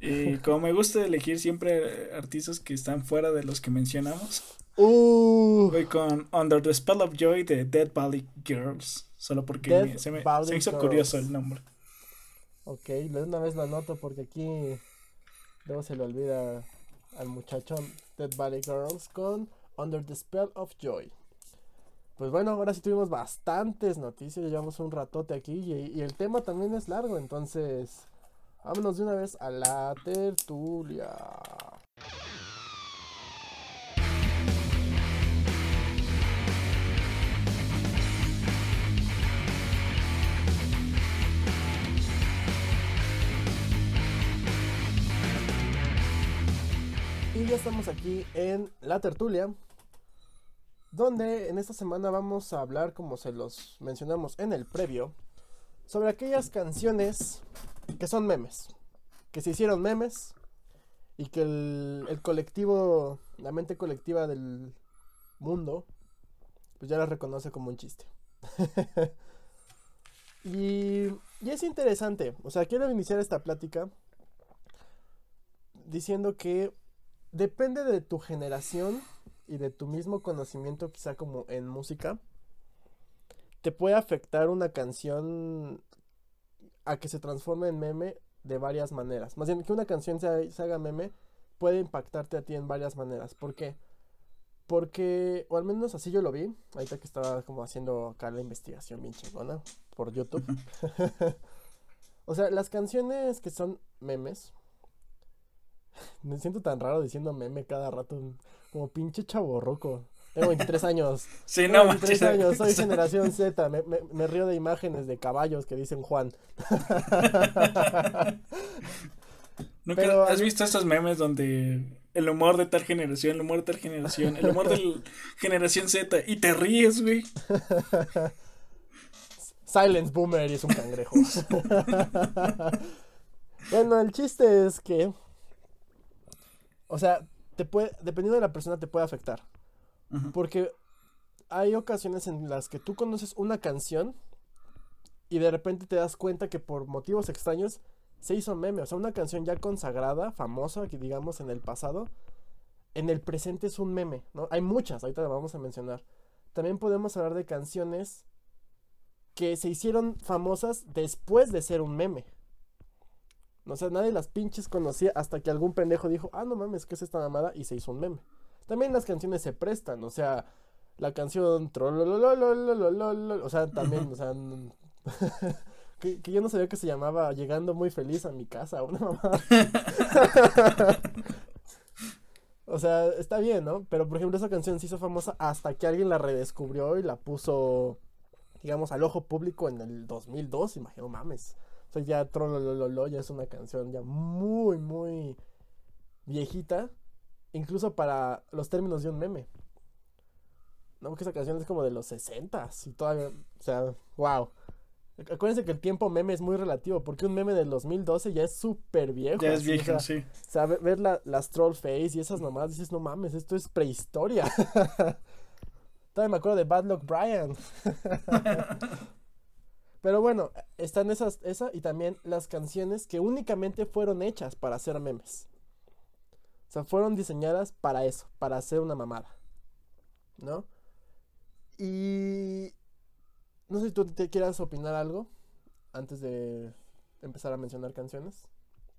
Y como me gusta elegir siempre artistas que están fuera de los que mencionamos, Uh, voy con Under the Spell of Joy de Dead Valley Girls. Solo porque me- se, me, Valley se me hizo Girls. curioso el nombre. ok, de una vez lo anoto porque aquí luego se le olvida al muchachón Dead Valley Girls con Under the Spell of Joy. Pues bueno, ahora sí tuvimos bastantes noticias, llevamos un ratote aquí y, y el tema también es largo, entonces vámonos de una vez a la tertulia. Y ya estamos aquí en la tertulia, donde en esta semana vamos a hablar, como se los mencionamos en el previo, sobre aquellas canciones que son memes, que se hicieron memes y que el, colectivo, la mente colectiva del mundo, pues ya las reconoce como un chiste. y, y es interesante, o sea, quiero iniciar esta plática diciendo que depende de tu generación y de tu mismo conocimiento, quizá como en música, te puede afectar una canción a que se transforme en meme de varias maneras. Más bien, que una canción se, se haga meme puede impactarte a ti en varias maneras. ¿Por qué? Porque, o al menos así yo lo vi, ahorita que estaba como haciendo acá la investigación bien chingona por YouTube. o sea, las canciones que son memes, me siento tan raro diciendo meme cada rato, como pinche chaborroco. Tengo 23 años. Sí, no, 23 manches. años, soy generación Z. Me, me- me río de imágenes de caballos que dicen Juan. ¿Nunca Pero, has visto esos memes donde el humor de tal generación, el humor de tal generación, el humor de la generación Z y te ríes, güey? Silence Boomer y es un cangrejo. bueno, el chiste es que. O sea, te puede, dependiendo de la persona, te puede afectar. Porque hay ocasiones en las que tú conoces una canción y de repente te das cuenta que por motivos extraños se hizo meme. O sea, una canción ya consagrada, famosa, que digamos en el pasado, en el presente es un meme, ¿no? Hay muchas, ahorita las vamos a mencionar. También podemos hablar de canciones que se hicieron famosas después de ser un meme. O sea, nadie las pinches conocía hasta que algún pendejo dijo, ah, no mames, ¿qué es esta mamada? Y se hizo un meme. También las canciones se prestan, o sea, la canción o sea, también, o sea, que, yo no sabía que se llamaba Llegando muy feliz a mi casa, una mamá. o sea, está bien, ¿no? Pero por ejemplo, esa canción se hizo famosa hasta que alguien la redescubrió y la puso digamos al ojo público en el 2002, imagino mames. O sea, ya Trolololo ya es una canción ya muy muy viejita Incluso para los términos de un meme. No, porque esa canción es como de los 60 y todavía, o sea, wow. Acuérdense que el tiempo meme es muy relativo, porque un meme del 2012 ya es súper viejo. Ya es así, o viejo, sea, sí. o sea, ve- ver la- las troll face y esas nomás, dices, no mames, esto es prehistoria. Todavía me acuerdo de Bad Luck Brian. Pero bueno, están esas, esa y también las canciones que únicamente fueron hechas para hacer memes. O sea, fueron diseñadas para eso, para hacer una mamada. ¿No? Y no sé si tú te quieras opinar algo antes de empezar a mencionar canciones.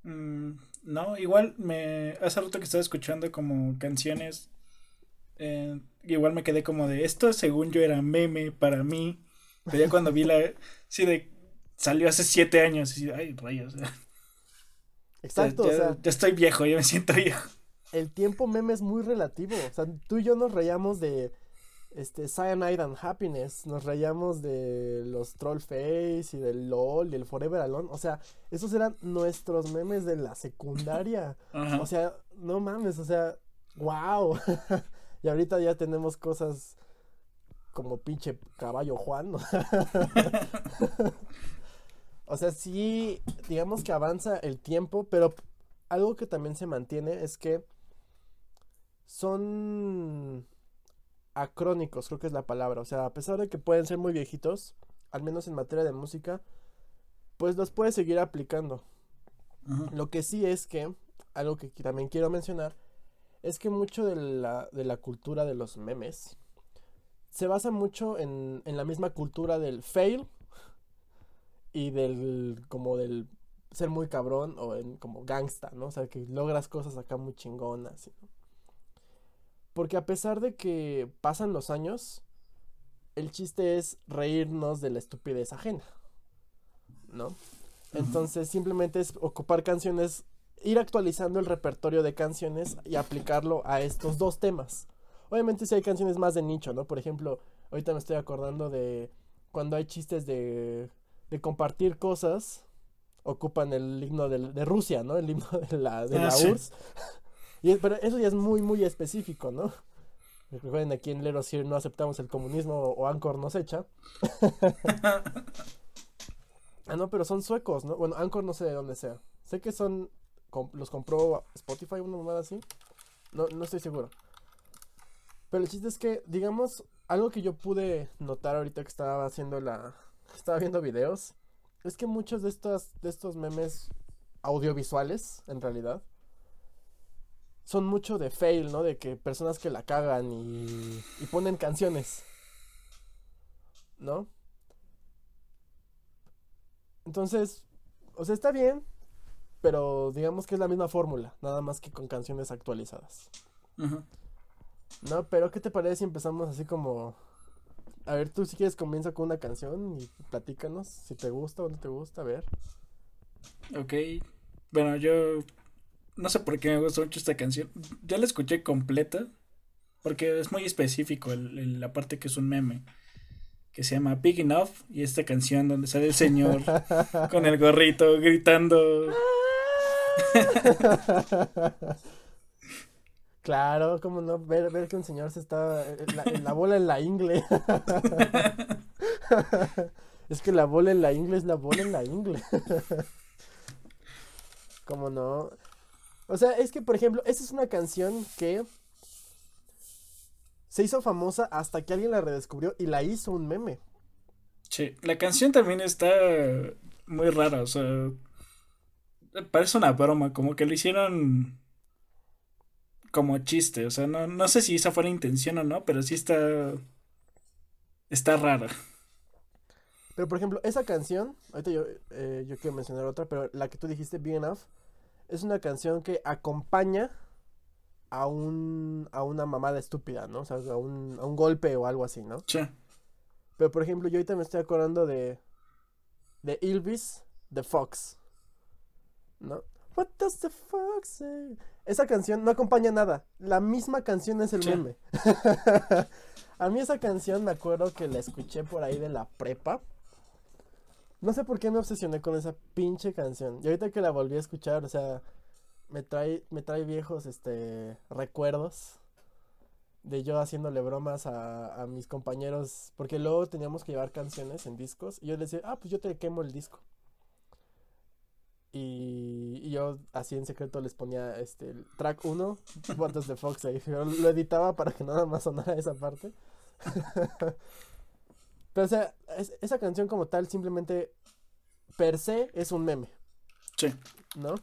Mm, no, igual me. Hace rato que estaba escuchando como canciones. eh, igual me quedé como de esto, según yo, era meme para mí. Pero ya cuando vi la. Sí, de. Salió hace siete años. Y, ay, rayos. ya- Exacto, ya, o sea, ya estoy viejo, ya me siento viejo. El tiempo meme es muy relativo. O sea, tú y yo nos reíamos de este Cyanide and Happiness, nos reíamos de los Troll Face y del LOL y el Forever Alone. O sea, esos eran nuestros memes de la secundaria. Ajá. O sea, no mames, o sea, wow. y ahorita ya tenemos cosas como pinche caballo Juan. o sea, sí, digamos que avanza el tiempo, pero algo que también se mantiene es que son acrónicos, creo que es la palabra. O sea, a pesar de que pueden ser muy viejitos, al menos en materia de música, pues los puedes seguir aplicando. Ajá. Lo que sí es que, algo que también quiero mencionar, es que mucho de la, de la cultura de los memes se basa mucho en, en la misma cultura del fail y del, como del ser muy cabrón o en como gangsta, ¿no? O sea, que logras cosas acá muy chingonas, ¿no? Porque a pesar de que pasan los años, el chiste es reírnos de la estupidez ajena, ¿no? Entonces simplemente es ocupar canciones, ir actualizando el repertorio de canciones y aplicarlo a estos dos temas. Obviamente si hay canciones más de nicho, ¿no? Por ejemplo, ahorita me estoy acordando de cuando hay chistes de, de compartir cosas, ocupan el himno de, Rusia, ¿no? El himno de la, de Ah, la sí. URSS. Y, es- pero eso ya es muy, muy específico, ¿no? Recuerden, aquí en Lero Sir no aceptamos el comunismo o Anchor nos echa. Ah, no, pero son suecos, ¿no? Bueno, Anchor no sé de dónde sea. Sé que son. com- los compró Spotify, una mamada así. No, no estoy seguro. Pero el chiste es que, digamos, algo que yo pude notar ahorita que estaba haciendo la. Estaba viendo videos. Es que muchos de estos, de estos memes audiovisuales, en realidad, son mucho de fail, ¿no? De que personas que la cagan y, y ponen canciones. ¿No? Entonces, o sea, está bien, pero digamos que es la misma fórmula, nada más que con canciones actualizadas. ¿No? Pero ¿qué te parece si empezamos así como... A ver, tú si quieres comienza con una canción y platícanos si te gusta o no te gusta, a ver. Ok. Bueno, yo no sé por qué me gusta mucho esta canción. Ya la escuché completa porque es muy específico el- el- la parte que es un meme que se llama Big Enough y esta canción donde sale el señor con el gorrito gritando. Claro, cómo no, ver, ver que un señor se está... eh, La, la bola en la ingle. es que la bola en la ingle es la bola en la ingle. ¿Cómo no? O sea, es que, por ejemplo, esa es una canción que se hizo famosa hasta que alguien la redescubrió y la hizo un meme. Sí, la canción también está muy rara, o sea, parece una broma, como que lo hicieron como chiste, o sea, no, no sé si esa fue la intención o no, pero sí está, está rara. Pero, por ejemplo, esa canción, ahorita yo, eh, yo quiero mencionar otra, pero la que tú dijiste, Big Enough, es una canción que acompaña a un a una mamada estúpida, ¿no? O sea, a un, a un golpe o algo así, ¿no? Sí, Pero, por ejemplo, yo ahorita me estoy acordando de de Ilvis, The Fox, ¿no? What does the fox say? Esa canción no acompaña nada. La misma canción es el Sí. meme. A mí esa canción me acuerdo que la escuché por ahí de la prepa. No sé por qué me obsesioné con esa pinche canción. Y ahorita que la volví a escuchar, o sea, me trae, me trae viejos este recuerdos de yo haciéndole bromas a, a mis compañeros. Porque luego teníamos que llevar canciones en discos. Y yo les decía, ah, pues yo te quemo el disco. Y, yo así en secreto les ponía este track 1, What Does the Fox Say? Lo editaba para que nada más sonara esa parte. Pero o sea, es- esa canción como tal simplemente per se es un meme, sí, ¿no?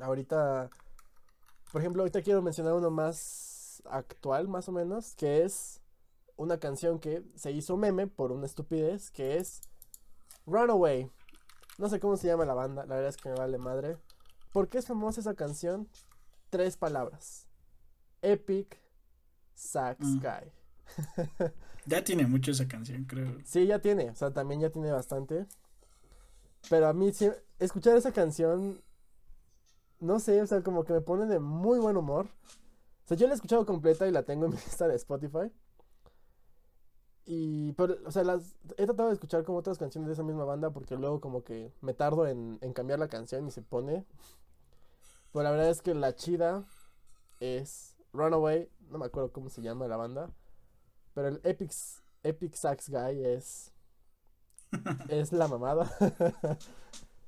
Ahorita, por ejemplo, ahorita quiero mencionar uno más actual, más o menos, que es una canción que se hizo meme por una estupidez, que es Runaway. No sé cómo se llama la banda, la verdad es que me vale madre. ¿Por qué es famosa esa canción? Tres palabras. Epic Sax Mm. Ya tiene mucho esa canción, creo. Sí, ya tiene, o sea, también ya tiene bastante. Pero a mí escuchar esa canción, no sé, o sea, como que me pone de muy buen humor. O sea, yo la he escuchado completa y la tengo en mi lista de Spotify. Y, pero, o sea, las, he tratado de escuchar como otras canciones de esa misma banda porque luego como que me tardo en cambiar la canción y se pone. Pero la verdad es que la chida es Runaway, no me acuerdo cómo se llama la banda. Pero el Epic, Epic Sax Guy es. Es la mamada.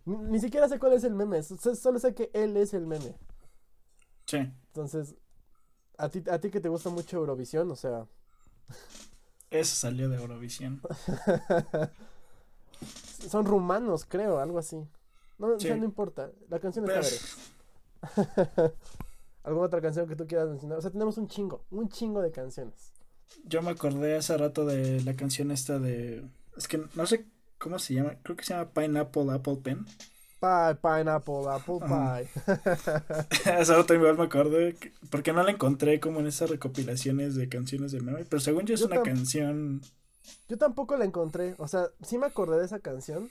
ni, ni siquiera sé cuál es el meme. so- Solo sé que él es el meme. Sí, Entonces, a ti, a ti que te gusta mucho Eurovisión, o sea. eso salió de Eurovisión. Son rumanos, creo, algo así. No, o sea, Sí. no importa. La canción está Pero- verga. ¿Alguna otra canción que tú quieras mencionar? O sea, tenemos un chingo, un chingo de canciones. Yo me acordé hace rato de la canción esta de... Es que no sé cómo se llama, creo que se llama Pineapple Apple Pen. Pie, pineapple, apple pie. Hace rato igual me acordé, que- porque no la encontré como en esas recopilaciones de canciones de meme, pero según yo es Yo una canción... Yo tampoco la encontré. O sea, sí me acordé de esa canción.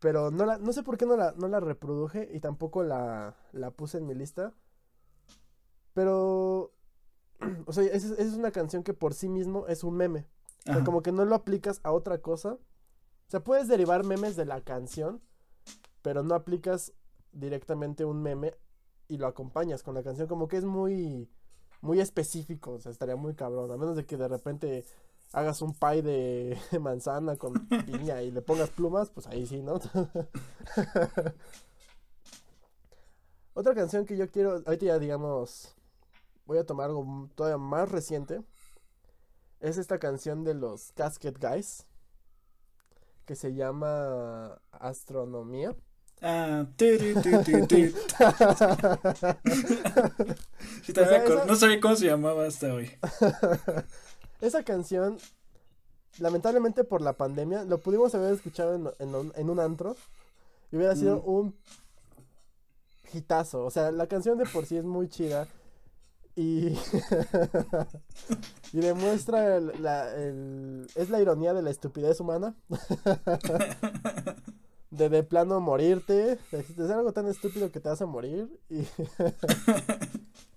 Pero no la, no sé por qué no la, no la reproduje y tampoco la, la puse en mi lista. Pero, o sea, esa es, una canción que por sí mismo es un meme. O sea, como que no lo aplicas a otra cosa. O sea, puedes derivar memes de la canción, pero no aplicas directamente un meme y lo acompañas con la canción. Como que es muy, muy específico. O sea, estaría muy cabrón. A menos de que de repente hagas un pie de manzana con piña y le pongas plumas, pues ahí sí, ¿no? Otra canción que yo quiero, ahorita ya digamos, voy a tomar algo todavía más reciente. Es esta canción de los Casket Guys. Que se llama Astronomía. Ah, tiri. Sí, esa- No sabía cómo se llamaba hasta hoy. Esa canción lamentablemente por la pandemia, lo pudimos haber escuchado en, en un- en un antro y hubiera sido Mm. un hitazo. O sea, la canción de por sí es muy chida y, y demuestra el- la, el- es la ironía de la estupidez humana. De de plano morirte, ser algo tan estúpido que te a morir y,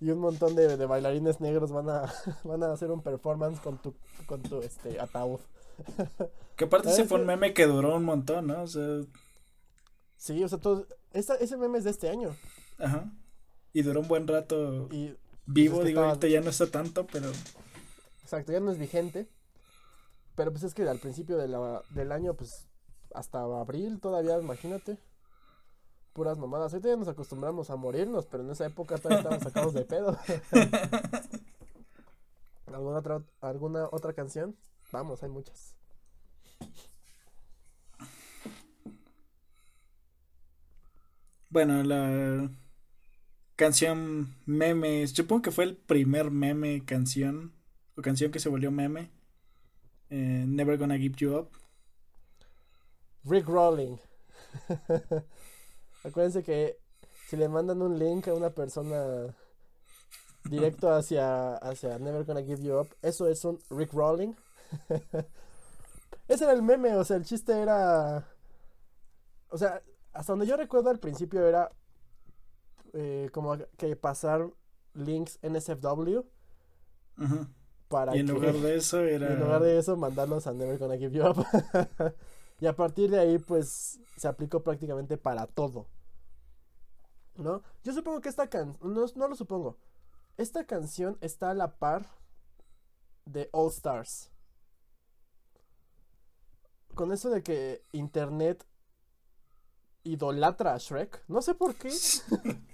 y un montón de, de bailarines negros van a, van a hacer un performance con tu, con tu este, ataúd. Que aparte ese ¿Sabes fue un meme que duró un montón, ¿no? O sea, Sí, o sea, todo, esa- ese meme es de este año. ajá. Y duró un buen rato Y, vivo, pues es que digo, estaba- ahorita ya no está tanto, pero exacto, ya no es vigente. Pero pues es que al principio de la- del año, pues hasta abril todavía, imagínate. Puras mamadas. Ahorita ya nos acostumbramos a morirnos, pero en esa época todavía estábamos sacados de pedo. ¿Alguna otra, ¿Alguna otra canción? Vamos, hay muchas. bueno, la canción meme, supongo que fue el primer meme canción, o canción que se volvió meme. eh, Never Gonna Give You Up. Rick Rolling. Acuérdense que si le mandan un link a una persona directo hacia, hacia Never Gonna Give You Up, eso es un Rick Rolling. Ese era el meme, o sea, el chiste era... O sea, hasta donde yo recuerdo al principio era eh, como que pasar links NSFW para Y en que... lugar de eso era... en lugar de eso, mandarlos a Never Gonna Give You Up. y a partir de ahí, pues, se aplicó prácticamente para todo. ¿No? Yo supongo que esta canción, no, no lo supongo. Esta canción está a la par de All Stars. Con eso de que Internet idolatra a Shrek. No sé por qué.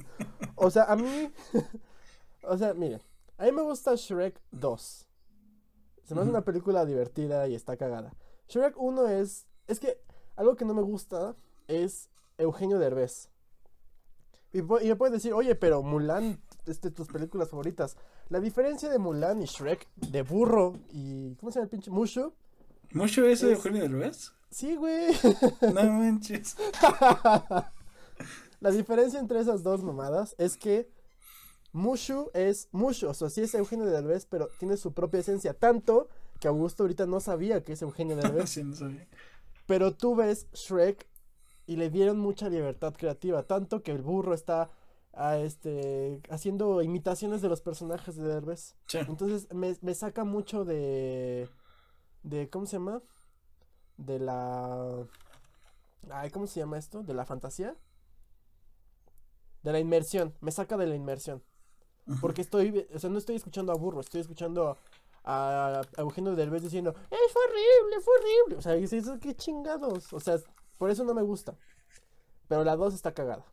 O sea, a mí... o sea, miren. A mí me gusta Shrek 2. Se me hace una película divertida y está cagada. Shrek 1 es... Es que algo que no me gusta es Eugenio Derbez. Y, y me puedes decir, oye, pero Mulan es de tus películas favoritas. La diferencia de Mulan y Shrek, de burro y... ¿Cómo se llama el pinche? Mushu. ¿Mucho eso de Es- Eugenio Derbez? Sí, güey. No manches. La diferencia entre esas dos mamadas es que Mushu es Mushu, o sea, sí es Eugenio Derbez, pero tiene su propia esencia, tanto que Augusto ahorita no sabía que es Eugenio Derbez, Sí, no sabía. pero tú ves Shrek y le dieron mucha libertad creativa, tanto que el burro está ah, este, haciendo imitaciones de los personajes de Derbez. Sí. Entonces me, me saca mucho de, de, ¿cómo se llama? De la, ay, ¿cómo se llama esto? De la fantasía. De la inmersión, me saca de la inmersión. Porque estoy, o sea, no estoy escuchando a Burro, estoy escuchando a, a Eugenio Derbez diciendo, ¡Es horrible, fue horrible! O sea, y dices, ¡qué chingados! O sea, por eso no me gusta. Pero la 2 está cagada.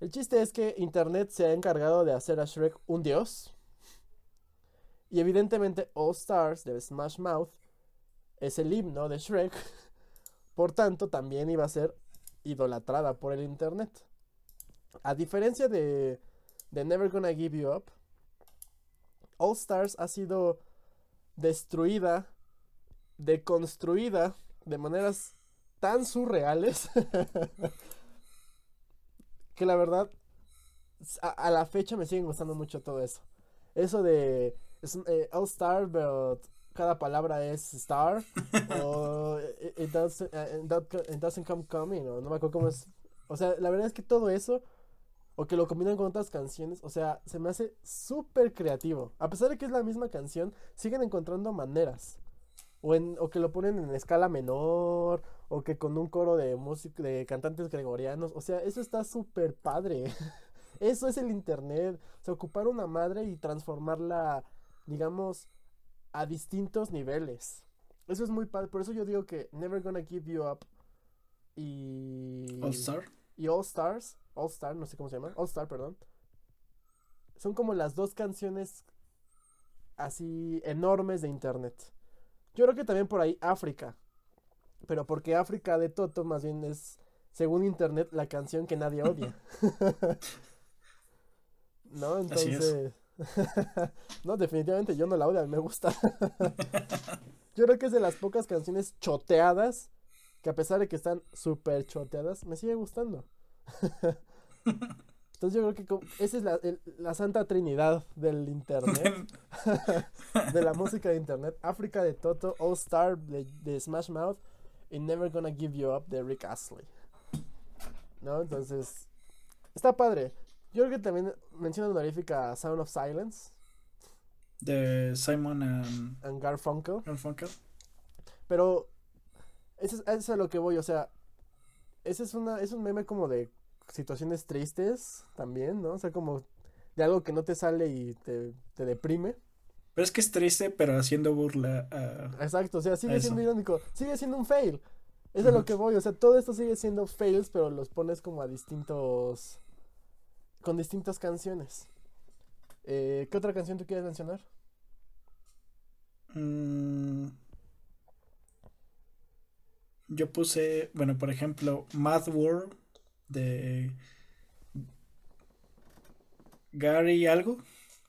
El chiste es que Internet se ha encargado de hacer a Shrek un dios. Y evidentemente All Stars de Smash Mouth es el himno de Shrek. Por tanto, también iba a ser idolatrada por el Internet. A diferencia de, de Never Gonna Give You Up, All Stars ha sido destruida, deconstruida de maneras tan surreales que la verdad a, la fecha me siguen gustando mucho todo eso. Eso de eh, All Star, pero cada palabra es star o it, it doesn't, don't- it doesn't come coming o no me acuerdo cómo es. O sea, la verdad es que todo eso o que lo combinan con otras canciones, o sea, se me hace súper creativo. A pesar de que es la misma canción, siguen encontrando maneras. O, en, o que lo ponen en escala menor, o que con un coro de música, de cantantes gregorianos. O sea, eso está súper padre. Eso es el internet. O sea, ocupar una madre y transformarla, digamos, a distintos niveles. Eso es muy padre. Por eso yo digo que Never Gonna Give You Up y All Star. Y All Stars, All Star, no sé cómo se llama, All Star, perdón. Son como las dos canciones así enormes de internet. Yo creo que también por ahí África. Pero porque África de Toto más bien es, según internet, la canción que nadie odia. ¿No? Entonces, no, definitivamente yo no la odio, a mí me gusta. yo creo que es de las pocas canciones choteadas que a pesar de que están súper choteadas, me sigue gustando. Entonces yo creo que esa es la, la santa trinidad del internet, de la música de internet. África de Toto, All Star de, de, Smash Mouth y Never Gonna Give You Up de Rick Astley. ¿No? Entonces, está padre. Yo creo que también menciona honorífica Sound of Silence. De Simon and, and Garfunkel. Garfunkel. Pero eso es, a lo que voy, o sea, ese es, una, es un meme como de situaciones tristes también, ¿no? O sea, como de algo que no te sale y te, deprime. Pero es que es triste, pero haciendo burla Exacto, o sea, sigue siendo irónico, sigue siendo un fail. Es a lo que voy, o sea, todo esto sigue siendo fails, pero los pones como a distintos... con distintas canciones. Eh, ¿Qué otra canción tú quieres mencionar? Mmm... Yo puse, bueno, por ejemplo, Mad World de Gary algo.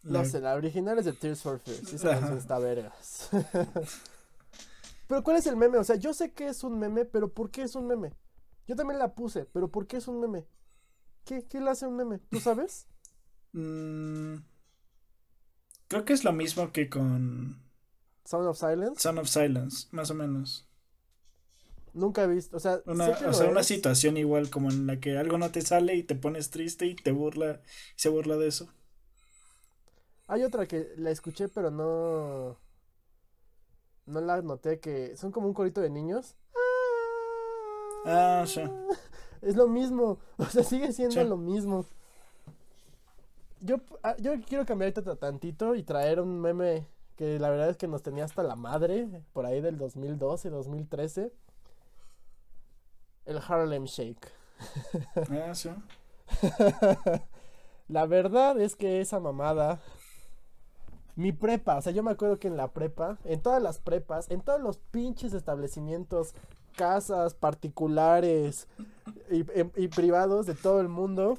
No sé, la original es de Tears for Fears. Esa está vergas. pero ¿cuál es el meme? O sea, yo sé que es un meme, pero ¿por qué es un meme? Yo también la puse, pero ¿por qué es un meme? ¿Qué, qué le hace un meme? ¿Tú sabes? Mm, creo que es lo mismo que con Sound of Silence. Sound of Silence, más o menos. Nunca he visto, o sea, una, o sea, una situación igual como en la que algo no te sale y te pones triste y te burla, y se burla de eso. Hay otra que la escuché pero no, no la noté que son como un corito de niños. Ah, sí. Es lo mismo, o sea, sigue siendo lo mismo. Yo, ah, yo quiero cambiar tantito y traer un meme que la verdad es que nos tenía hasta la madre, por ahí del 2012, 2013 el Harlem Shake. Ah, sí. la verdad es que esa mamada. Mi prepa, o sea, yo me acuerdo que en la prepa, en todas las prepas, en todos los pinches establecimientos, casas particulares y, y privados de todo el mundo,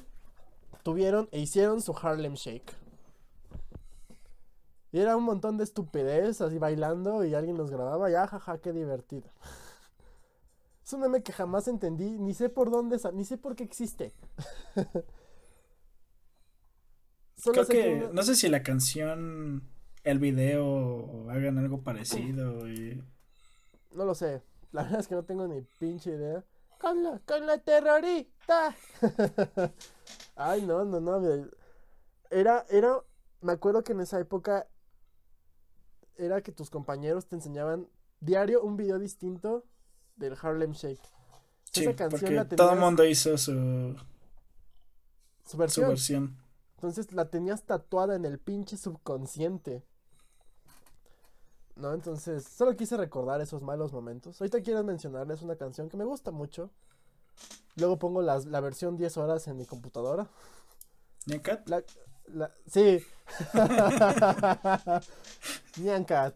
tuvieron e hicieron su Harlem Shake. Y era un montón de estupidez así bailando y alguien los grababa, ya jaja, qué divertido. Es un meme que jamás entendí, ni sé por dónde, ni sé por qué existe. Creo que, no sé si la canción, el video hagan algo parecido y... No lo sé, la verdad es que no tengo ni pinche idea. Con la, con la terrorista. Ay, no, no, no. Era, era, me acuerdo que en esa época era que tus compañeros te enseñaban diario un video distinto del Harlem Shake. Sí, Esa canción la todo el mundo hizo su, su versión. Entonces la tenías tatuada en el pinche subconsciente. ¿No? Entonces, solo quise recordar esos malos momentos. Ahorita quiero mencionarles una canción que me gusta mucho. Luego pongo la, la versión 10 horas en mi computadora. ¿Nyan Cat? La, la, sí. Nyan Cat.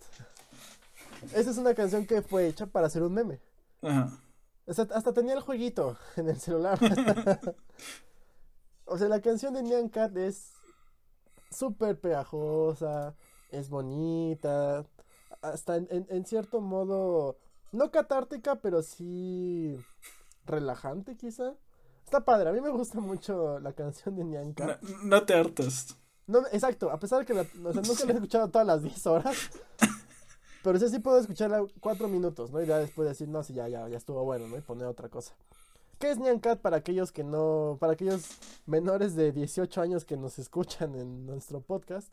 Esa es una canción que fue hecha para hacer un meme. Ajá. hasta tenía el jueguito en el celular. o sea, la canción de Nyan Cat es súper pegajosa, es bonita, hasta en, cierto modo, no catártica, pero sí relajante quizá. Está padre, a mí me gusta mucho la canción de Nyan Cat. No, te hartas. No, exacto, a pesar de que la, o sea, nunca la he escuchado todas las 10 horas, pero ese sí puedo escucharla cuatro minutos, ¿no? Y ya después decir, no, sí, ya, ya, ya estuvo bueno, ¿no? Y poner otra cosa. ¿Qué es Nyan Cat para aquellos que no, para aquellos menores de 18 años que nos escuchan en nuestro podcast?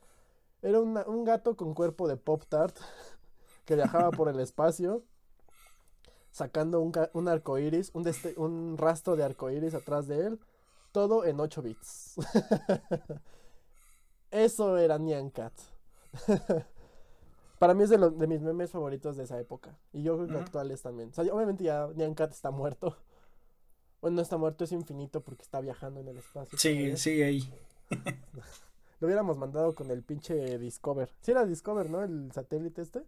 Era un gato con cuerpo de Pop Tart que viajaba por el espacio sacando un, arco iris, un, un rastro de arco iris atrás de él, todo en 8 bits. Eso era Nyan Cat. Para mí es de, de mis memes favoritos de esa época. Y yo creo que actuales también. O sea, obviamente ya Nyan Cat está muerto. Bueno, no está muerto, es infinito porque está viajando en el espacio. Sí, sigue ahí. Lo hubiéramos mandado con el pinche Discover. Sí era Discover, ¿no? El satélite este.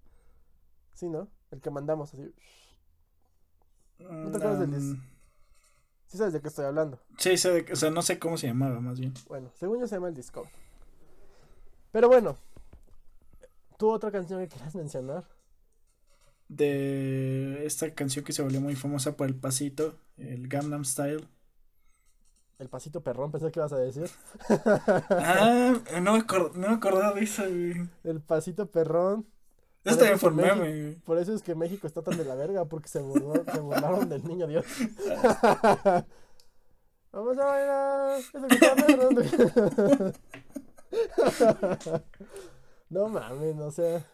Sí, ¿no? El que mandamos así. ¿No te acuerdas del um, Sí sabes de qué estoy hablando. Sí, sé de, o sea, no sé cómo se llamaba, más bien. Bueno, según yo se llama el Discover. Pero bueno, ¿tú otra canción que quieras mencionar? De esta canción que se volvió muy famosa por el pasito, el Gangnam Style. El pasito perrón, pensé que ibas a decir. ah, no me, no me acordaba de eso, güey. El pasito perrón. Eso también fue meme. Por eso es que México está tan de la verga, porque se, burló, se burlaron del niño Dios. Vamos a bailar. Eso que está no mames, no sé.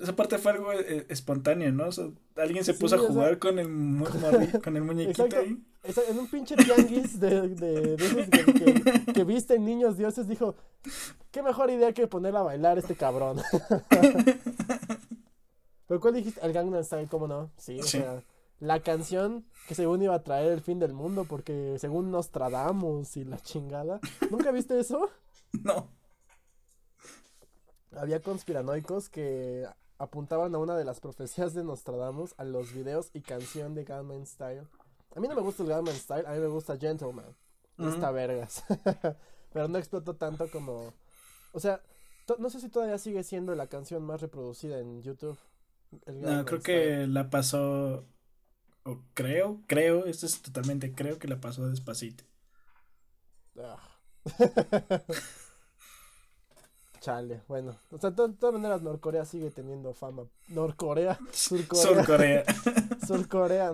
Esa parte fue algo eh, espontáneo, ¿no? O sea, alguien se puso a jugar con, el con el muñequito ahí. en un pinche tianguis de, de, de esos que, que, visten niños dioses, dijo: Qué mejor idea que ponerla a bailar este cabrón. ¿Pero cuál dijiste? El Gangnam Style, ¿cómo no? Sí, o sea, la canción que según iba a traer el fin del mundo, porque según Nostradamus y la chingada. ¿Nunca viste eso? No. Había conspiranoicos que apuntaban a una de las profecías de Nostradamus a los videos y canción de Gangnam Style. A mí no me gusta el Gangnam Style, a mí me gusta Gentleman. Está vergas. Pero no explotó tanto como... O sea, no sé si todavía sigue siendo la canción más reproducida en YouTube. No, creo que la pasó. O creo, creo, esto es totalmente creo que la pasó despacito. Ah. Chale, bueno. O sea, de todas maneras, Norcorea sigue teniendo fama. Norcorea, Surcorea. Surcorea. Surcorea.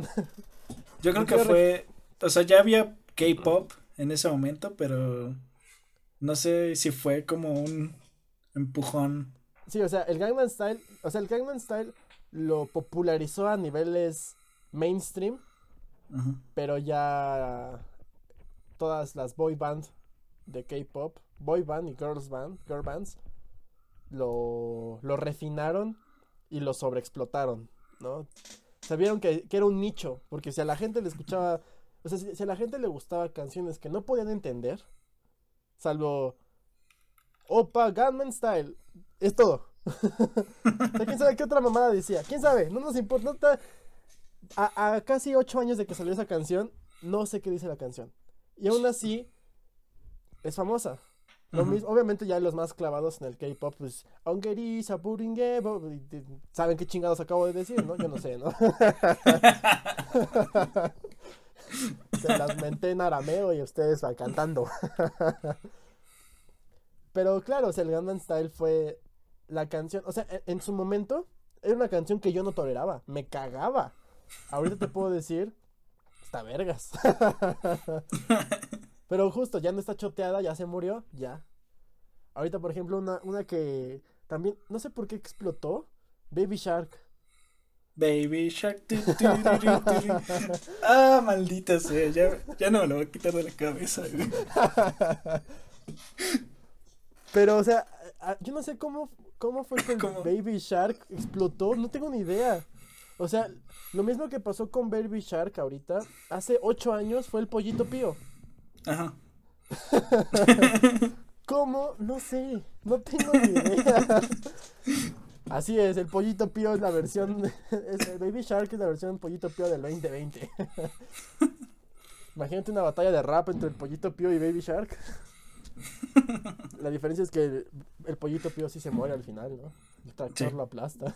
Yo creo que fue. O sea, ya había K-pop en ese momento, pero. No sé si fue como un empujón. Sí, o sea, el Gangnam Style. O sea, el Gangnam Style lo popularizó a niveles mainstream, pero ya todas las boy bands de K-pop, boy band y girls band, girl bands, lo, lo refinaron y lo sobreexplotaron, ¿no? Sabieron que, que, era un nicho, porque si a la gente le escuchaba, o sea, si, a la gente le gustaba canciones que no podían entender, salvo Opa, Gunman Style, es todo. ¿Quién sabe qué otra mamada decía? ¿Quién sabe? No nos importa. a, casi ocho años de que salió esa canción, no sé qué dice la canción. Y aún así, es famosa. Lo mismo, obviamente ya los más clavados en el K-pop, pues, saben qué chingados acabo de decir, ¿no? Yo no sé, ¿no? Se las menté en arameo y ustedes van cantando. Pero claro, o sea, el Gangnam Style fue la canción, o sea, e, en, su momento era una canción que yo no toleraba, me cagaba. Ahorita te puedo decir, está vergas. Pero justo, ya no está choteada, ya se murió, ya. Ahorita, por ejemplo, una, una que también, no sé por qué explotó, Baby Shark. Baby Shark. ah, maldita sea, ya, ya no me lo voy a quitar de la cabeza. Pero, o sea, yo no sé cómo ¿Cómo fue que Baby Shark explotó? No tengo ni idea. O sea, lo mismo que pasó con Baby Shark ahorita, hace ocho años fue el pollito pío. Ajá. ¿Cómo? No sé. No tengo ni idea. Así es, el pollito pío es la versión. Es, Baby Shark es la versión pollito pío del 2020. Imagínate una batalla de rap entre el pollito pío y Baby Shark. La diferencia es que el, pollito pío sí se muere al final, ¿no? El tractor lo aplasta.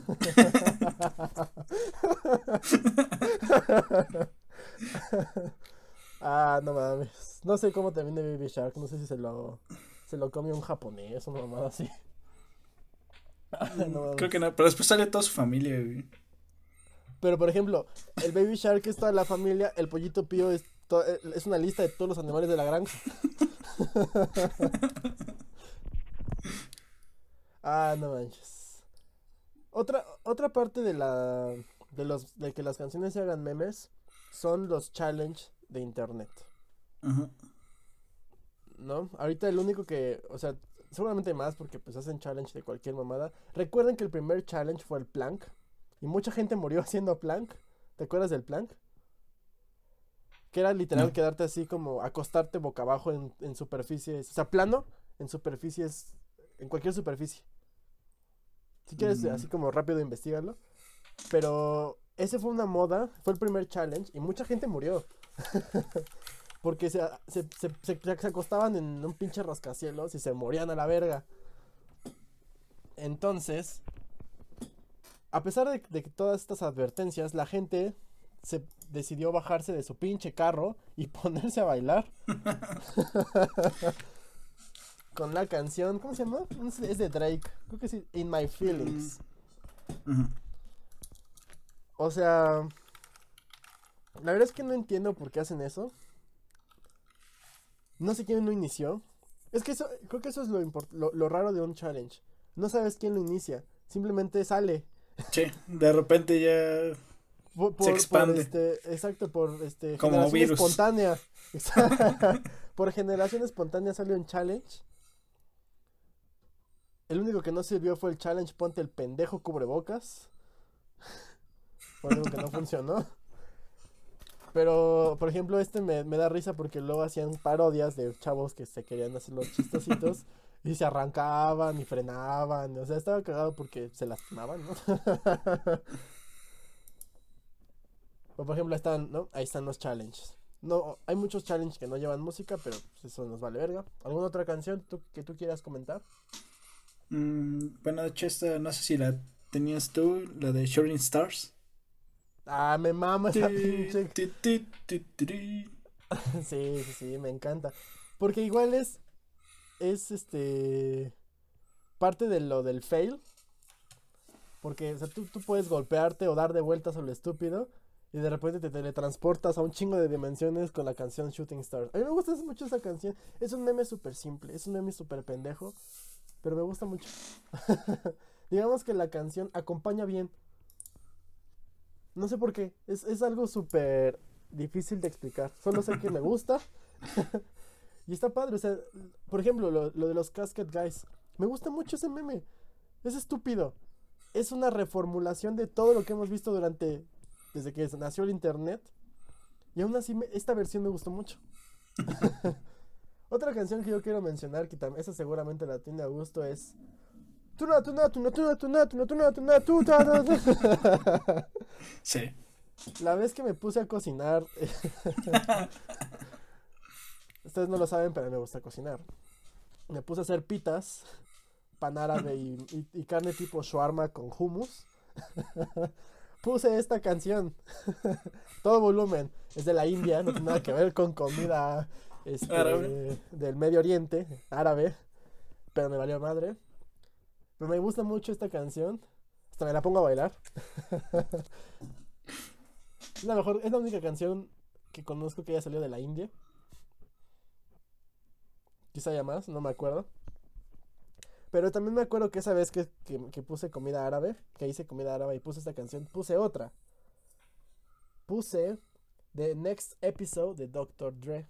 Ah, no mames. No sé cómo termina Baby Shark. No sé si se lo, se lo come un japonés o una mamada así. Creo que no, pero después sale toda su familia, Pero por ejemplo, el Baby Shark es toda la familia, el pollito pío es, es una lista de todos los animales de la granja. ah, no manches. Otra, otra parte de la. De los. de que las canciones se hagan memes. Son los challenge de internet. ¿No? Ahorita el único que. O sea, seguramente más porque pues hacen challenge de cualquier mamada. Recuerden que el primer challenge fue el plank. Y mucha gente murió haciendo plank. ¿Te acuerdas del plank? Que era literal quedarte así como acostarte boca abajo en, en superficies, o sea, plano en superficies, en cualquier superficie. Si quieres, así como rápido investigarlo. Pero ese fue una moda, fue el primer challenge y mucha gente murió. Porque se, se, se, se, acostaban en un pinche rascacielos y se morían a la verga. Entonces, a pesar de, todas estas advertencias, la gente se decidió bajarse de su pinche carro y ponerse a bailar. Con la canción, ¿cómo se llama? Es- Es de Drake. Creo que sí, In My Feelings. Ujú. O sea, la verdad es que no entiendo por qué hacen eso. No sé quién lo inició. Es que eso, creo que eso es lo, lo, lo raro de un challenge. No sabes quién lo inicia. Simplemente sale. Sí, de repente ya. Por, por- Se por, expande. este, exacto, por este Como generación virus. espontánea. por generación espontánea salió un challenge. El único que no sirvió fue el challenge ponte el pendejo cubrebocas. Fue algo que no funcionó. Pero, por ejemplo, este me, me da risa porque luego hacían parodias de chavos que se querían hacer los chistositos y se arrancaban y frenaban. O sea, estaba cagado porque se lastimaban, ¿no? O por ejemplo, están, ¿no? Ahí están los challenges. No, hay muchos challenges que no llevan música, pero pues, eso nos vale verga. ¿Alguna otra canción tú- que tú quieras comentar? Mm, bueno, de hecho, esta no sé si la tenías tú, la de Shooting Stars. Ah, me mama esa pinche. Sí, sí, sí, me encanta. Porque igual es, es este, parte de lo del fail. Porque, o sea, tú, tú puedes golpearte o dar de vueltas a lo estúpido. Y de repente te teletransportas a un chingo de dimensiones con la canción Shooting Stars. A mí me gusta mucho esa canción. Es un meme súper simple, es un meme súper pendejo. Pero me gusta mucho. Digamos que la canción acompaña bien. No sé por qué. Es, es algo súper difícil de explicar. Solo sé que me gusta. y está padre. O sea, por ejemplo, lo, de los Casket Guys. Me gusta mucho ese meme. Es estúpido. Es una reformulación de todo lo que hemos visto durante. Desde que nació el internet. Y aún así, me- esta versión me gustó mucho. Otra canción que yo quiero mencionar, que también esa seguramente la tiene a gusto, es. Sí. La vez que me puse a cocinar. Ustedes no lo saben, pero me gusta cocinar. Me puse a hacer pitas, pan árabe y, y- y carne tipo shawarma con hummus. puse esta canción. Todo volumen. Es de la India, no tiene nada que ver con comida este, Árabe. del Medio Oriente, árabe. Pero me valió madre. Pero me gusta mucho esta canción. Hasta me la pongo a bailar. Es la mejor, es la única canción que conozco que haya salido de la India. Quizá haya más, no me acuerdo. Pero también me acuerdo que esa vez que, que- que puse comida árabe, que hice comida árabe y puse esta canción, puse otra. Puse The Next Episode de Dr. Dre.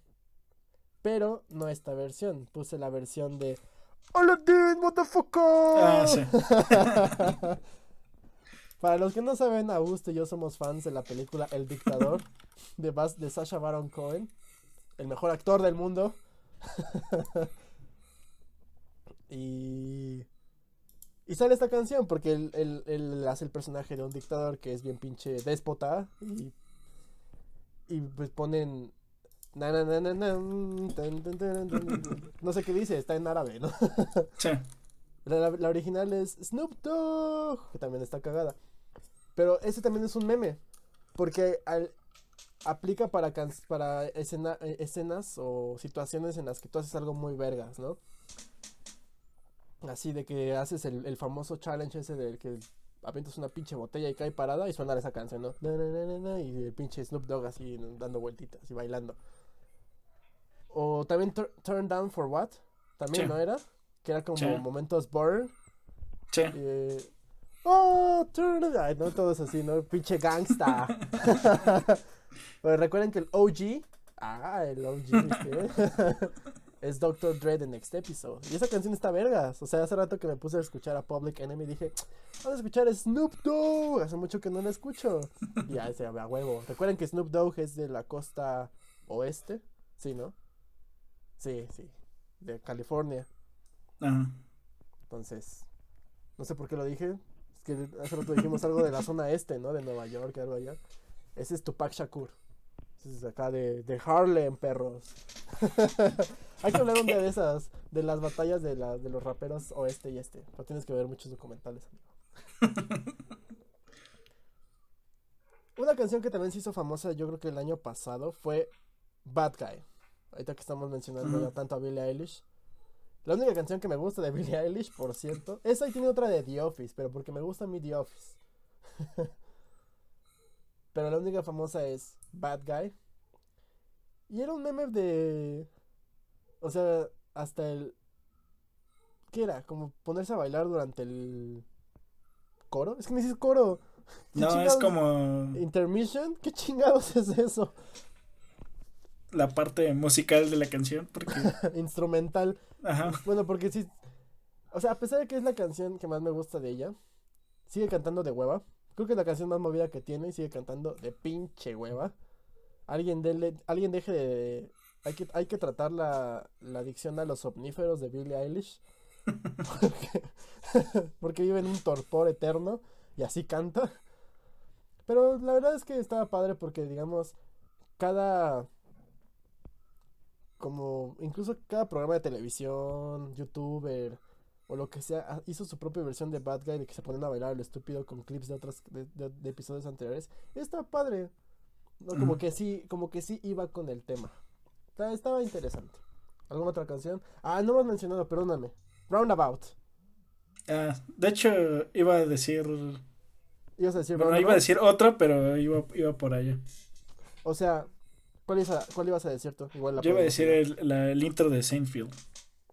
Pero no esta versión, puse la versión de Aladdin, motherfucker. Ah, sí. Para los que no saben, Augusto y yo somos fans de la película El Dictador de, Bas- de Sacha Baron Cohen, el mejor actor del mundo. y, y sale esta canción porque él, él- él hace el personaje de un dictador que es bien pinche déspota y, y pues ponen... No sé qué dice, está en árabe, ¿no? Sí. La, original es Snoop Dogg, que también está cagada. Pero ese también es un meme. Porque al- aplica para, can- para escena- eh, escenas o situaciones en las que tú haces algo muy vergas, ¿no? Así de que haces el, el famoso challenge ese del que avientas una pinche botella y cae parada y suena esa canción, ¿no? Na, na, na, na, na, y el pinche Snoop Dogg así dando vueltitas y bailando. O también Tur- Turn Down for What, también, Sí. ¿no era? Que era como Sí. momentos burn. Sí. Eh, oh, turn Ay, no, todo es así, ¿no? Pinche gangsta. Pero recuerden que el OG. Ah, el OG. es Dr. Dre The Next Episode. Y esa canción está vergas. O sea, hace rato que me puse a escuchar a Public Enemy dije, vamos a escuchar Snoop Dogg. Hace mucho que no la escucho. Y ya, ese a huevo. Recuerden que Snoop Dogg es de la costa oeste. Sí, ¿no? Sí, sí. De California. Ajá. Entonces, no sé por qué lo dije. Es que hace rato dijimos algo de la zona este, ¿no? De Nueva York, algo allá. Ese es Tupac Shakur. Ese es acá de, de Harlem, perros. Hay que hablar de esas. de las batallas de, la, de los raperos oeste y este. Pero tienes que ver muchos documentales, amigo. Una canción que también se hizo famosa, yo creo que el año pasado, fue Bad Guy. Ahorita que estamos mencionando tanto a Billie Eilish. La única canción que me gusta de Billie Eilish, por cierto, esa y tiene otra de The Office, pero porque me gusta a mí The Office. pero la única famosa es Bad Guy. Y era un meme de... O sea, hasta el... ¿Qué era? Como ponerse a bailar durante el... ¿Coro? Es que me dices coro. ¿Qué No, es como ¿Intermission? ¿Qué chingados es eso? La parte musical de la canción, porque, Instrumental. ajá, Bueno, porque sí. O sea, a pesar de que es la canción que más me gusta de ella, sigue cantando de hueva. Creo que es la canción más movida que tiene y sigue cantando de pinche hueva. Alguien, dele, alguien deje de. Hay que, hay que tratar la, la adicción a los somníferos de Billie Eilish. Porque, porque vive en un torpor eterno y así canta. Pero la verdad es que estaba padre porque, digamos, cada. Como incluso cada programa de televisión, youtuber o lo que sea, hizo su propia versión de Bad Guy de que se ponen a bailar lo estúpido con clips de otros de, de- de episodios anteriores. Está padre. No, como que sí, como que sí iba con el tema. Está- Estaba interesante. ¿Alguna otra canción? Ah, no hemos mencionado, perdóname. Roundabout. Ah, de hecho, iba a decir. ¿Ibas a decir Bueno, iba a decir otra, pero iba, iba por allá. O sea, ¿cuál, ibas a- cuál ibas a decir tú? Igual la Yo iba a decir ir. el, la- el intro de Seinfeld.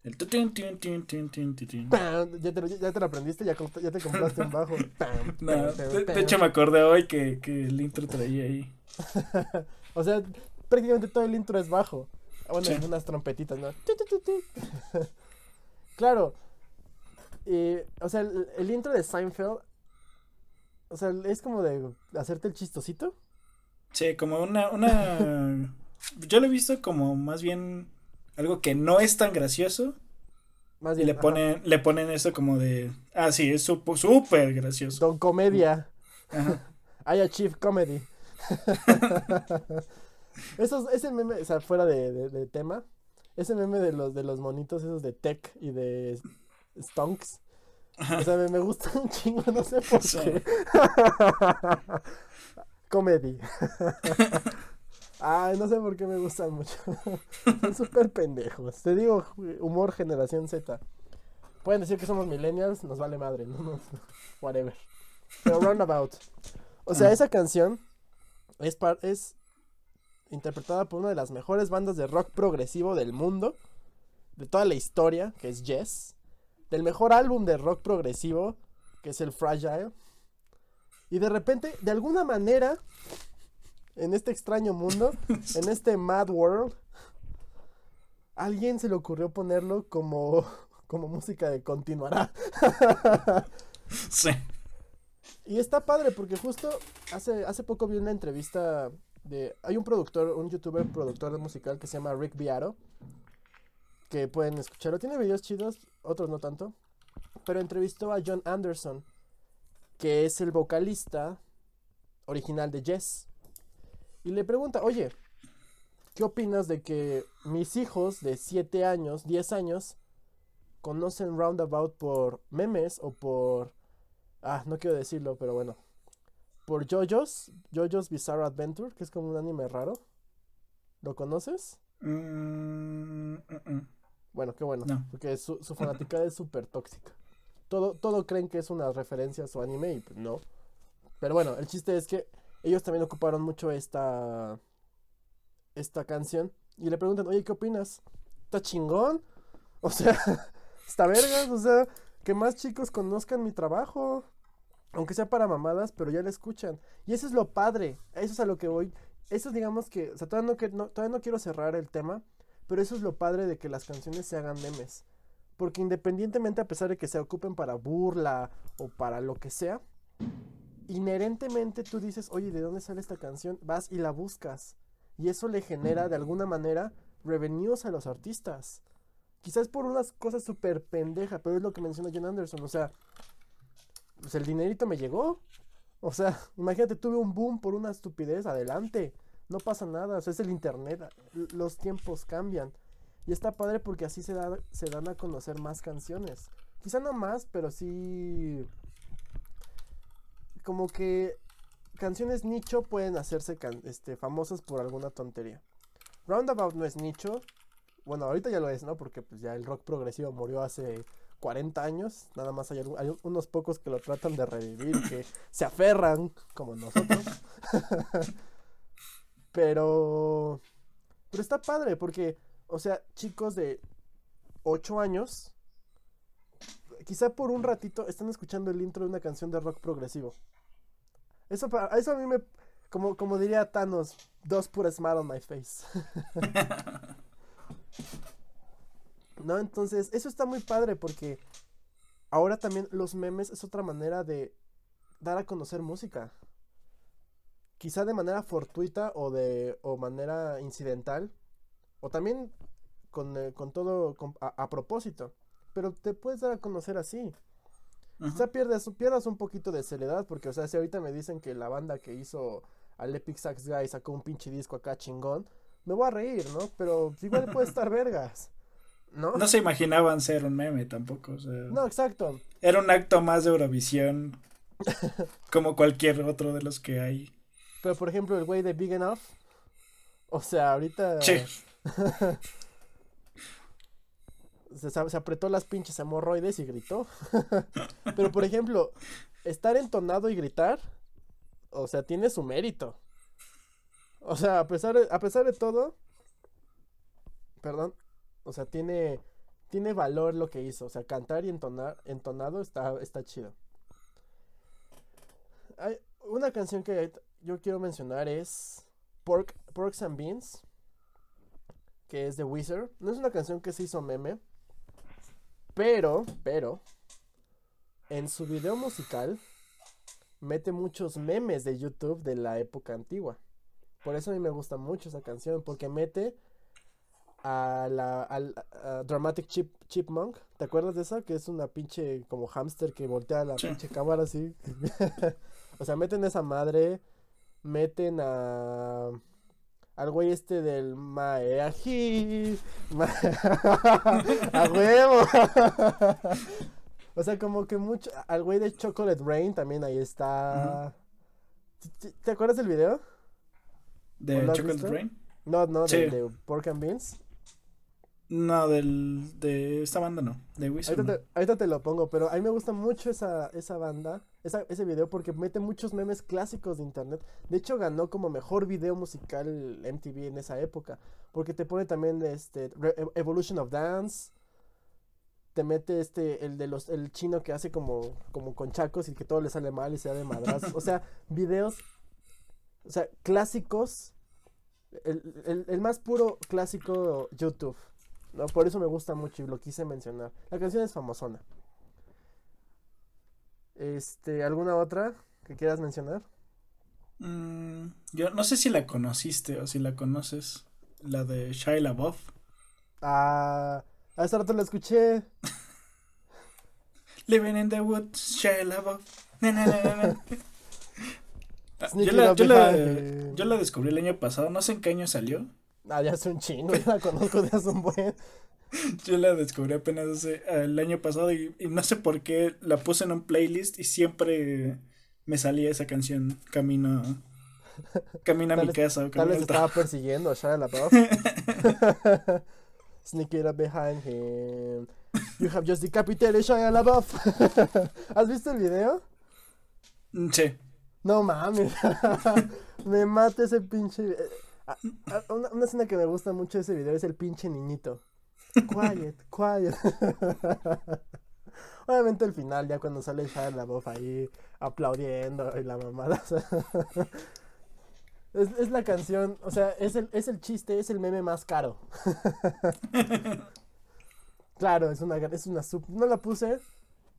El tun, tun. Pam, ¿Ya te, lo- ya te lo aprendiste? ¿Ya, ya te compraste un bajo? No, de, de hecho me acordé hoy que, que el intro traía ahí. O sea, prácticamente todo el intro es bajo. Ah, Bueno, Sí. unas trompetitas, ¿no? Claro. O sea, el, el intro de Seinfeld. O sea, es como de hacerte el chistosito. Sí, como una, una... Yo lo he visto como más bien algo que no es tan gracioso. Más Y bien. le ajá. ponen, le ponen eso como de... Ah, sí, es súper gracioso. Don Comedia. Ajá. I achieve comedy. Esos, ese meme, o sea, fuera de, de- de tema. Ese meme de los, de los monitos esos de Tech y de Stonks. O sea, me, me gusta un chingo, no sé por Sí. qué. Comedy. Ay, no sé por qué me gustan mucho. Son súper pendejos. Te digo, humor generación Z. Pueden decir que somos millennials, nos vale madre, no. Whatever. Pero Roundabout. O sea, Ah. esa canción es, par- es interpretada por una de las mejores bandas de rock progresivo del mundo, de toda la historia, que es Yes, del mejor álbum de rock progresivo, que es el Fragile, y de repente, de alguna manera, en este extraño mundo, en este mad world, alguien se le ocurrió ponerlo como, como música de continuará. Sí. Y está padre porque justo hace, hace poco vi una entrevista de... Hay un productor, un youtuber productor musical que se llama Rick Beato. Que pueden escucharlo. Tiene videos chidos, otros no tanto. Pero entrevistó a John Anderson, que es el vocalista original de Yes. Y le pregunta, oye, ¿qué opinas de que mis hijos de 7 años, 10 años, conocen Roundabout por memes o por... Ah, no quiero decirlo, pero bueno. Por JoJo's, JoJo's Bizarre Adventure, que es como un anime raro. ¿Lo conoces? Mm, mm, mm. Bueno, qué bueno. No. Porque su, su fanaticada es súper tóxica. Todo, todo creen que es una referencia a su anime y pues no. Pero bueno, el chiste es que ellos también ocuparon mucho esta, esta canción. Y le preguntan, oye, ¿qué opinas? ¿Está chingón? O sea, está vergas, o sea, que más chicos conozcan mi trabajo. Aunque sea para mamadas, pero ya la escuchan. Y eso es lo padre. Eso es a lo que voy. Eso es, digamos que, o sea, todavía no, que- no- todavía no quiero cerrar el tema. Pero eso es lo padre de que las canciones se hagan memes. Porque independientemente, a pesar de que se ocupen para burla o para lo que sea, inherentemente tú dices, oye, ¿de dónde sale esta canción? Vas y la buscas. Y eso le genera de alguna manera revenues a los artistas. Quizás por unas cosas súper pendeja, pero es lo que menciona John Anderson. O sea, pues el dinerito me llegó. O sea, imagínate, tuve un boom por una estupidez, adelante. No pasa nada, o sea, es el internet. Los tiempos cambian. Y está padre porque así se, da, se dan a conocer más canciones. Quizá no más, pero sí... Como que canciones nicho pueden hacerse este, famosas por alguna tontería. Roundabout no es nicho. Bueno, ahorita ya lo es, ¿no? Porque pues ya el rock progresivo murió hace 40 años. Nada más hay, hay unos pocos que lo tratan de revivir, que se aferran, como nosotros. pero... Pero está padre porque, o sea, chicos de 8 años, quizá por un ratito están escuchando el intro de una canción de rock progresivo. Eso, eso a mí me, como, como diría Thanos, dos put smile on my face. ¿No? Entonces, eso está muy padre porque ahora también los memes es otra manera de dar a conocer música. Quizá de manera fortuita o de o manera incidental. O también con, eh, todo a, propósito. Pero te puedes dar a conocer así. Quizá pierdas, pierdas un poquito de seriedad. Porque, o sea, si ahorita me dicen que la banda que hizo al Epic Sax Guy sacó un pinche disco acá chingón, me voy a reír, ¿no? Pero igual puede estar vergas. ¿No? No se imaginaban ser un meme tampoco. no, exacto. Era un acto más de Eurovisión. como cualquier otro de los que hay. Pero por ejemplo, el güey de Big Enough. O sea, ahorita. Sí. se, apretó las pinches hemorroides y gritó. Pero por ejemplo, estar entonado y gritar. O sea, tiene su mérito. O sea, a pesar de, a pesar de todo. Perdón. O sea, tiene, tiene valor lo que hizo. O sea, cantar y entonar, entonado está, está chido. Hay una canción que yo quiero mencionar es Pork, Porks and Beans, que es de Wizard. No es una canción que se hizo meme, pero, pero, en su video musical mete muchos memes de YouTube de la época antigua. Por eso a mí me gusta mucho esa canción, porque mete a la al, Dramatic Chip, Chipmunk. ¿Te acuerdas de esa? Que es una pinche como hamster que voltea la pinche cámara así. o sea, meten esa madre. Meten a. Al güey este del Mae Ají. a huevo. o sea, como que mucho. Al güey de Chocolate Rain también ahí está. ¿Te, acuerdas del video? ¿De Chocolate Rain? No, no, de Pork and Beans. No, del, de esta banda no, de Wizard. Ahorita, te, lo pongo, pero a mí me gusta mucho esa, esa banda, esa, ese video, porque mete muchos memes clásicos de internet. De hecho, ganó como mejor video musical MTV en esa época, porque te pone también este e, Evolution of Dance, te mete este, el de los, el chino que hace como, como con chacos y que todo le sale mal y se da de madras. o sea, videos, o sea, clásicos, el, el más puro clásico YouTube. Por eso me gusta mucho y lo quise mencionar. La canción es famosona. Este, ¿alguna otra que quieras mencionar? Mm, yo no sé si la conociste o si la conoces. La de Shia LaBeouf. Ah, hace rato la escuché. Living in the woods, Shia LaBeouf. yo, la, yo, la, yo la descubrí el año pasado, no sé en qué año salió. Ah, ya hace un chingo, ya la conozco de hace un buen. Yo la descubrí apenas hace, el año pasado y, no sé por qué la puse en un playlist y siempre me salía esa canción camino camino a mi casa o Tal vez estaba persiguiendo a Shia LaBeouf. Sneak it up behind him. You have just decapitated Shia LaBeouf. ¿Has visto el video? Mm, sí. No mames. me mata ese pinche Ah, ah, una, escena que me gusta mucho de ese video es el pinche niñito. Quiet, quiet. Obviamente el final, ya cuando sale Shia LaBeouf ahí aplaudiendo y la mamada. es, la canción, o sea, es el, es el chiste, es el meme más caro. claro, es una, es una sub, no la puse,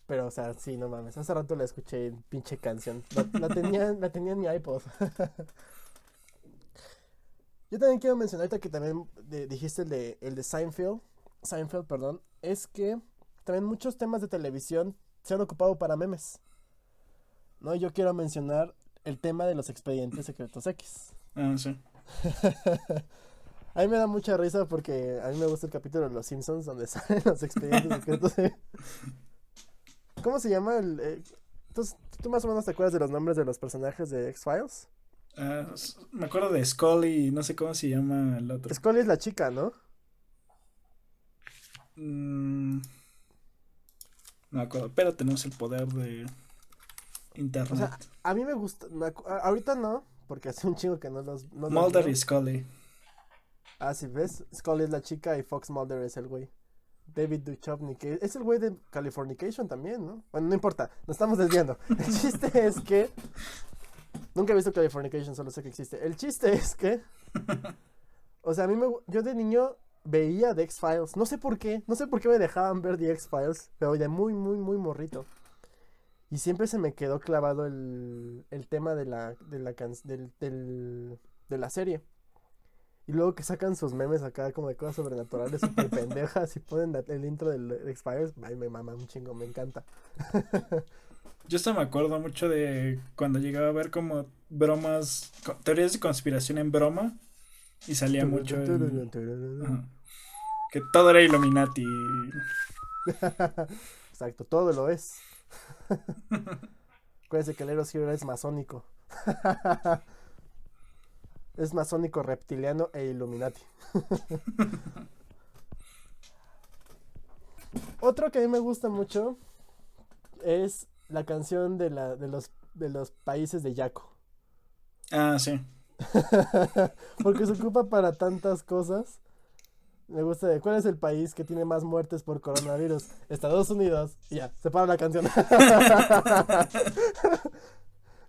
pero o sea, sí, no mames, hace rato la escuché, pinche canción. La, tenía, la tenía en mi iPod. Yo también quiero mencionar ahorita que también dijiste el de, el de Seinfeld, Seinfeld, perdón, es que también muchos temas de televisión se han ocupado para memes. ¿No? Yo quiero mencionar el tema de los expedientes secretos X. Ah, sí. A mí me da mucha risa porque a mí me gusta el capítulo de Los Simpsons donde salen los expedientes secretos. de- ¿Cómo se llama el...? eh, ¿tú, tú más o menos te acuerdas de los nombres de los personajes de X-Files? Ah, me acuerdo de Scully no sé cómo se llama el otro. Scully es la chica, ¿no? Mm, no me acuerdo, pero tenemos el poder de internet. O sea, a mí me gusta... me ahorita no, porque hace un chingo que no los... No Mulder y Scully. Ah, sí, ¿ves? Scully es la chica y Fox Mulder es el güey. David Duchovny, que es el güey de Californication también, ¿no? Bueno, no importa, nos estamos desviando. El chiste es que... Nunca he visto Californication, solo sé que existe. El chiste es que... O sea, a mí me... Yo de niño veía The X-Files. No sé por qué, no sé por qué me dejaban ver The X-Files, pero de muy, muy, muy morrito. Y siempre se me quedó clavado el, el tema de la, de la, can- del, del- de la serie. Y luego que sacan sus memes acá como de cosas sobrenaturales súper pendejas y ponen el intro del X-Files, ay, me mama un chingo, me encanta. Yo hasta me acuerdo mucho de cuando llegaba a ver como bromas, teorías de conspiración en broma y salía mucho ajá, que todo era Illuminati. Exacto, todo lo es. Acuérdense que el Eros Hero es masónico. es masónico, reptiliano e Illuminati. Otro que a mí me gusta mucho es la canción de, la, de, los, de los países de Yaco. Ah, sí. Porque se ocupa para tantas cosas. Me gusta de cuál es el país que tiene más muertes por coronavirus. Estados Unidos. Y ya, se para la canción.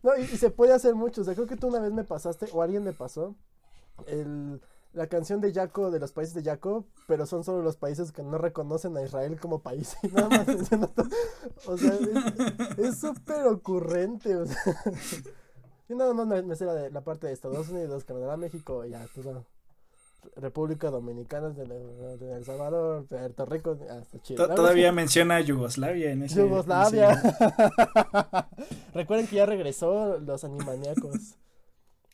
no, y, y se puede hacer mucho. O sea, creo que tú una vez me pasaste, o alguien me pasó, el, la canción de Yaco, de los países de Yaco, pero son solo los países que no reconocen a Israel como país. Y nada más O sea, es- súper ocurrente. O sea. Yo nada más me, me sé la, de, la parte de Estados Unidos, Canadá, México, ya, todo. República Dominicana, de, de- de El Salvador, Puerto Rico. To- La Todavía verdad menciona Yugoslavia en es ese. en Yugoslavia. ese- Recuerden que ya regresó los animaniacos.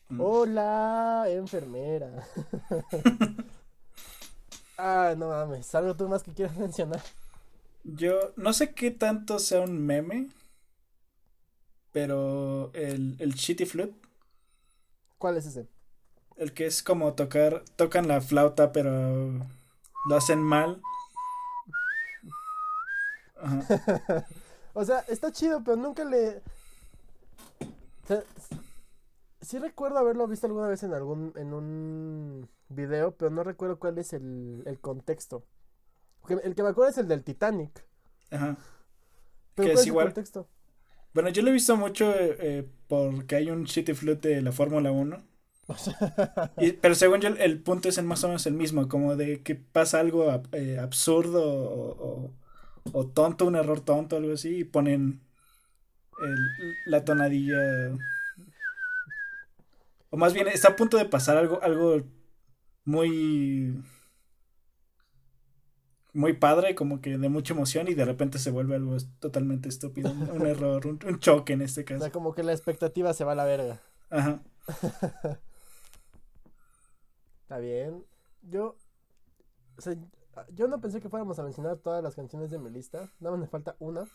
Mm. Hola, enfermera. ah, no mames, algo tú más que quieras mencionar. Yo no sé qué tanto sea un meme, pero el, el Shitty Flute, ¿Cuál es ese? el que es como tocar, tocan la flauta, pero lo hacen mal. Ajá. O sea, está chido, pero nunca le. O sea, sí recuerdo haberlo visto alguna vez en algún. en un video, pero no recuerdo cuál es el, el contexto. El que me acuerdo es el del Titanic. Ajá. Pero Que ¿cuál es igual. el contexto? Bueno, yo lo he visto mucho eh, porque hay un Shitty Flute de la Fórmula 1. Y- pero según yo, el, punto es el más o menos el mismo, como de que pasa algo eh, absurdo o, o- o tonto, un error tonto, algo así, y ponen el- la tonadilla. O más bien, está a punto de pasar algo, algo muy. Muy padre, como que de mucha emoción, y de repente se vuelve algo totalmente estúpido. Un, error, un, un choque en este O sea, caso. como que la expectativa se va a la verga. Ajá. Está bien. Yo. O sea, yo no pensé que fuéramos a mencionar todas las canciones de mi lista. Nada más me falta una.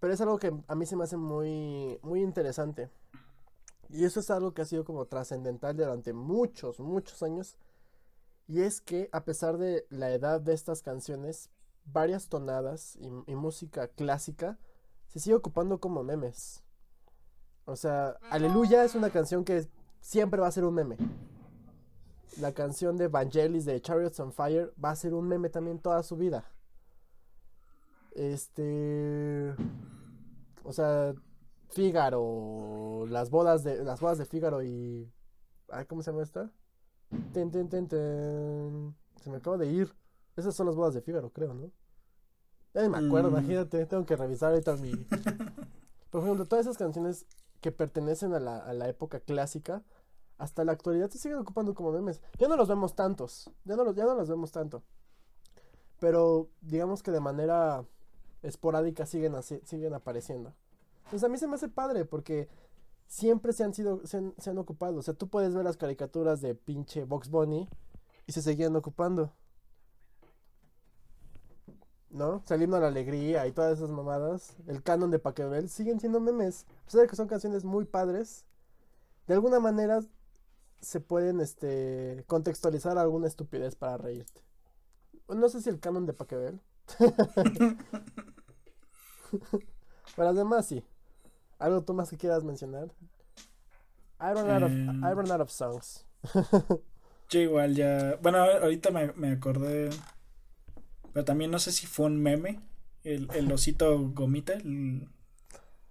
Pero es algo que a mí se me hace muy, muy interesante. Y eso es algo que ha sido como trascendental durante muchos, muchos años. Y es que a pesar de la edad de estas canciones, varias tonadas y, música clásica se sigue ocupando como memes. O sea, Aleluya es una canción que siempre va a ser un meme. La canción de Vangelis de Chariots on Fire va a ser un meme también toda su vida. Este. O sea, Fígaro. Las bodas de. Las bodas de Fígaro y. ay, ¿Cómo se llama esta? Ten, ten, ten, ten. Se me acaba de ir. Esas son las bodas de Fígaro, creo, ¿no? Ya me acuerdo, Mm. imagínate, tengo que revisar ahorita mi. Por ejemplo, todas esas canciones que pertenecen a la, a la época clásica, hasta la actualidad se siguen ocupando como memes. Ya no los vemos tantos, ya no los, ya no los vemos tanto. Pero digamos que de manera esporádica siguen, así- siguen apareciendo. Entonces a mí se me hace padre porque siempre se han sido, se han, se han ocupado. O sea, tú puedes ver las caricaturas de pinche Box Bunny y se seguían ocupando. ¿No? Saliendo a la alegría y todas esas mamadas. El canon de Paquebel siguen siendo memes. A pesar de que son canciones muy padres. De alguna manera se pueden este contextualizar alguna estupidez para reírte. No sé si el canon de Paquebel. Para además sí. ¿Algo tú más que quieras mencionar? I run out of. I run out of songs. Yo igual ya. Bueno, ahorita me, me acordé. Pero también no sé si fue un meme. El, el osito gomita. El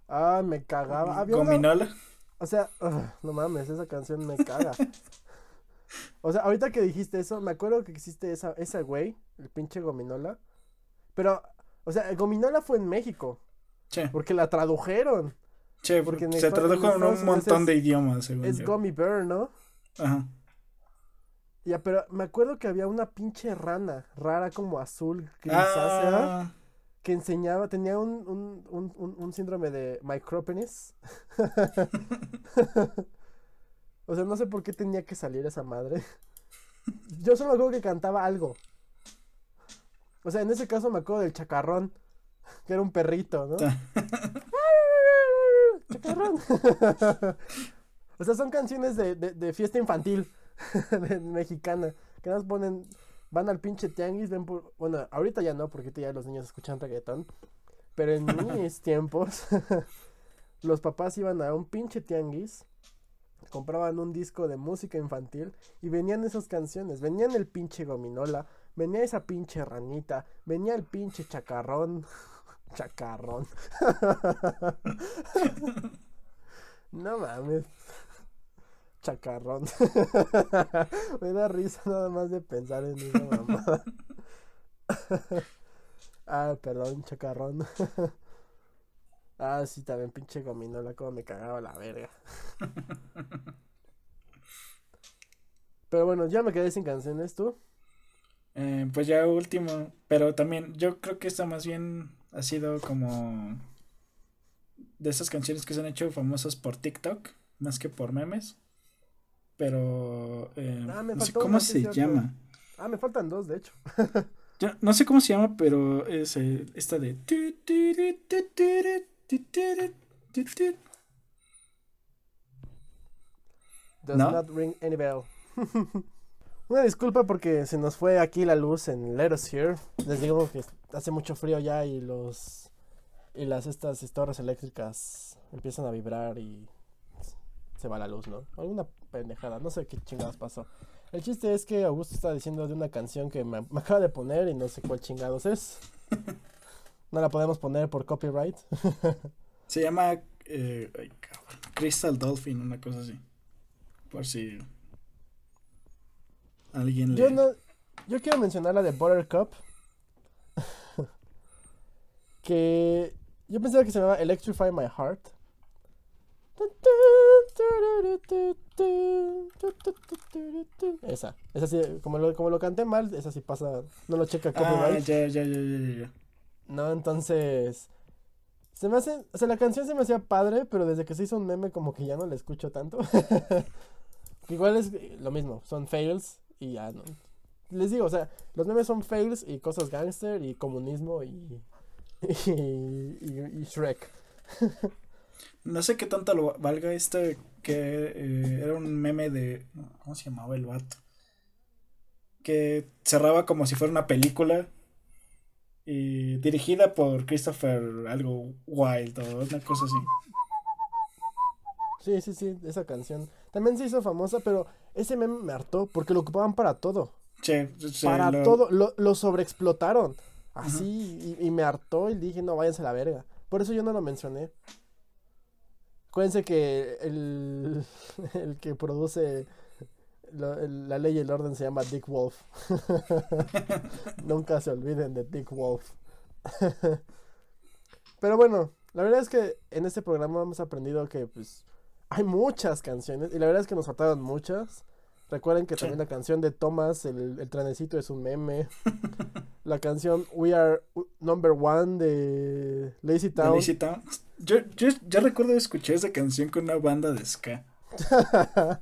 Ah, me cagaba. Había una- gominola. O sea, ugh, no mames, esa canción me caga. O sea, ahorita que dijiste eso, me acuerdo que existe esa, esa güey, el pinche Gominola. Pero, o sea, Gominola fue en México, Che, porque la tradujeron. Che, porque en se tradujo en un montón de idiomas, según Es yo. Gummy Bear, ¿no? Ajá. Ya, pero me acuerdo que había una pinche rana rara como azul, grisácea, Ah, que enseñaba, tenía un, un, un, un, un síndrome de micropenis. o sea, no sé por qué tenía que salir esa madre. Yo solo me acuerdo que cantaba algo. O sea, en ese caso me acuerdo del chacarrón, que era un perrito, ¿no? chacarrón. o sea, son canciones de, de, de fiesta infantil mexicana, que nos ponen, van al pinche tianguis, ven por, bueno, ahorita ya no, porque ya los niños escuchan reggaetón, pero en mis tiempos, los papás iban a un pinche tianguis, compraban un disco de música infantil y venían esas canciones, venían el pinche gominola, venía esa pinche ranita, venía el pinche chacarrón, chacarrón. no mames. Chacarrón. Me da risa nada más de pensar en esa mamada. ah, perdón, chacarrón. ah, sí, también pinche gominola, como me cagaba la verga. Pero bueno, ya me quedé sin canciones, ¿tú? eh, pues ya último. Pero también, yo creo que esta más bien ha sido como. De esas canciones que se han hecho famosas por TikTok, más que por memes. Pero. eh, Ah, no sé cómo se cierto. llama. Ah, me faltan dos, de hecho. Yo no sé cómo se llama, pero es eh, esta de. Does ¿No? not ring any bell. Una disculpa porque se nos fue aquí la luz en Let Us Here. Les digo que hace mucho frío ya y los y las estas torres eléctricas empiezan a vibrar y se va la luz, ¿no? Alguna pendejada, no sé qué chingadas pasó. El chiste es que Augusto está diciendo de una canción que me, me acaba de poner y no sé cuál chingados es. No la podemos poner por copyright. Se llama. eh, ay, cabrón, Crystal Dolphin, una cosa así. Por si. Alguien le. Yo no, yo quiero mencionar la de Buttercup. Que yo pensaba que se llamaba Electrify My Heart. Esa, esa sí, como lo, como lo canté mal, esa sí pasa, no lo checa Ah, copyright. ya, ya, ya, ya. No, entonces. Se me hace. O sea, la canción se me hacía padre, pero desde que se hizo un meme, como que ya no la escucho tanto. Igual es lo mismo, son fails y ya no. Les digo, o sea, los memes son fails y cosas gangster y comunismo y. y, y- y Shrek. No sé qué tanto lo valga este que eh, era un meme de ¿cómo se llamaba el vato? Que cerraba como si fuera una película y dirigida por Christopher algo Wild o una cosa así. Sí, sí, sí, esa canción. También se hizo famosa, pero ese meme me hartó porque lo ocupaban para todo. Para lo- todo, lo, lo sobreexplotaron. Así, y, y me hartó y dije, no, váyanse a la verga. Por eso yo no lo mencioné. Acuérdense que el, el que produce el- la ley y el orden se llama Dick Wolf. Nunca se olviden de Dick Wolf. Pero bueno, la verdad es que en este programa hemos aprendido que pues hay muchas canciones y la verdad es que nos faltaron muchas. Recuerden que Sí. también la canción de Thomas, el, el trenecito es un meme. La canción We Are Number One de Lazy Town. Lazy Town. Yo, yo, yo recuerdo escuchar esa canción con una banda de ska.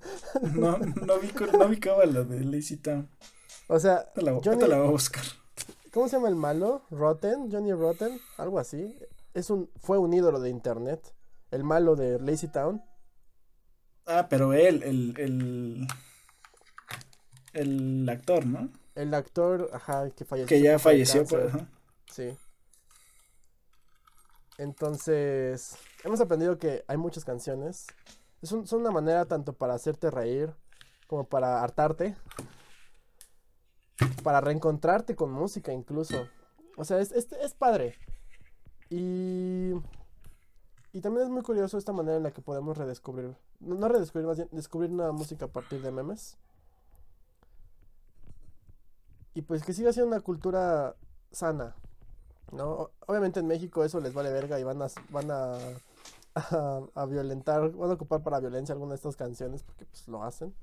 no, no vi, no vi la de Lazy Town. O sea, te la, Johnny, la voy a buscar. ¿Cómo se llama el malo? Rotten, Johnny Rotten, algo así. Es un, fue un ídolo de internet. El malo de Lazy Town. Ah, pero él, el, el, el actor, ¿no? El actor, ajá, que falleció. Que ya falleció, pues, Sí. Entonces, hemos aprendido que hay muchas canciones. Es son una manera tanto para hacerte reír como para hartarte. Para reencontrarte con música incluso. O sea, es, es, es padre. Y y también es muy curioso esta manera en la que podemos redescubrir, no, redescubrir, más bien, descubrir una música a partir de memes. Y pues que siga siendo una cultura sana, ¿no? Obviamente en México eso les vale verga y van a, van a, a, violentar, van a ocupar para violencia alguna de estas canciones porque pues lo hacen.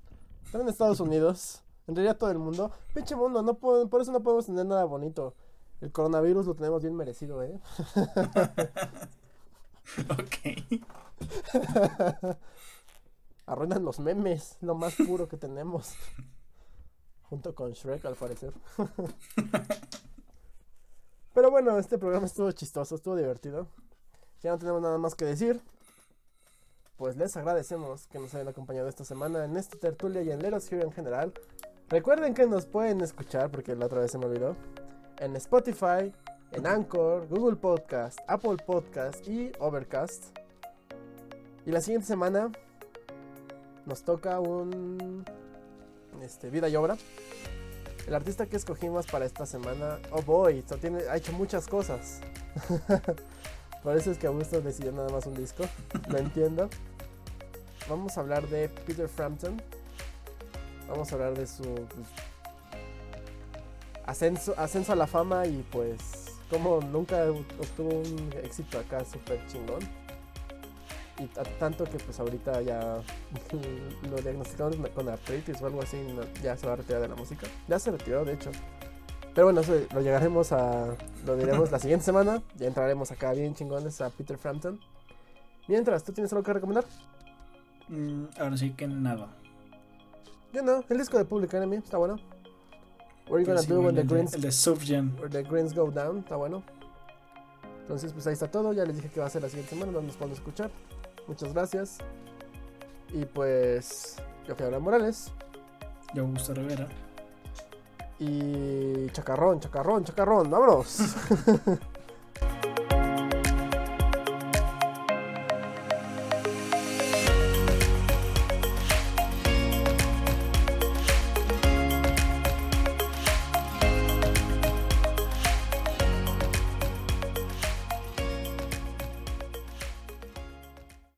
También en Estados Unidos, en realidad todo el mundo, pinche mundo, no por eso no podemos tener nada bonito. El coronavirus lo tenemos bien merecido, ¿eh? Ok. Arruinan los memes, lo más puro que tenemos. Junto con Shrek, al parecer. Pero bueno, este programa estuvo chistoso, estuvo divertido. Ya no tenemos nada más que decir. Pues les agradecemos que nos hayan acompañado esta semana en esta tertulia y en Leros Hero en general. Recuerden que nos pueden escuchar, porque la otra vez se me olvidó, en Spotify, en Anchor, Google Podcast, Apple Podcast y Overcast. Y la siguiente semana nos toca un este, vida y obra. El artista que escogimos para esta semana, oh boy, ha hecho muchas cosas. Por eso es que Augusto decidió nada más un disco. Lo entiendo. Vamos a hablar de Peter Frampton. Vamos a hablar de su pues, ascenso, ascenso a la fama y pues como nunca obtuvo un éxito acá súper chingón. Y tanto que pues ahorita ya lo diagnosticaron con artritis o algo así, ya se va a retirar de la música. Ya se retiró, de hecho. Pero bueno, eso lo llegaremos a. Lo diremos la siguiente semana. Ya entraremos acá bien chingones a Peter Frampton. Mientras, ¿tú tienes algo que recomendar? Mm, ahora sí que nada. Yo no, el disco de Public Enemy está bueno. What are you gonna do when the greens... El de Subgen. Where the greens go down, está bueno. Entonces, pues ahí está todo. Ya les dije que va a ser la siguiente semana, no nos podemos escuchar. Muchas gracias. Y pues, yo fui Abraham Morales. Yo Augusto Rivera. Y chacarrón, chacarrón, chacarrón, vámonos.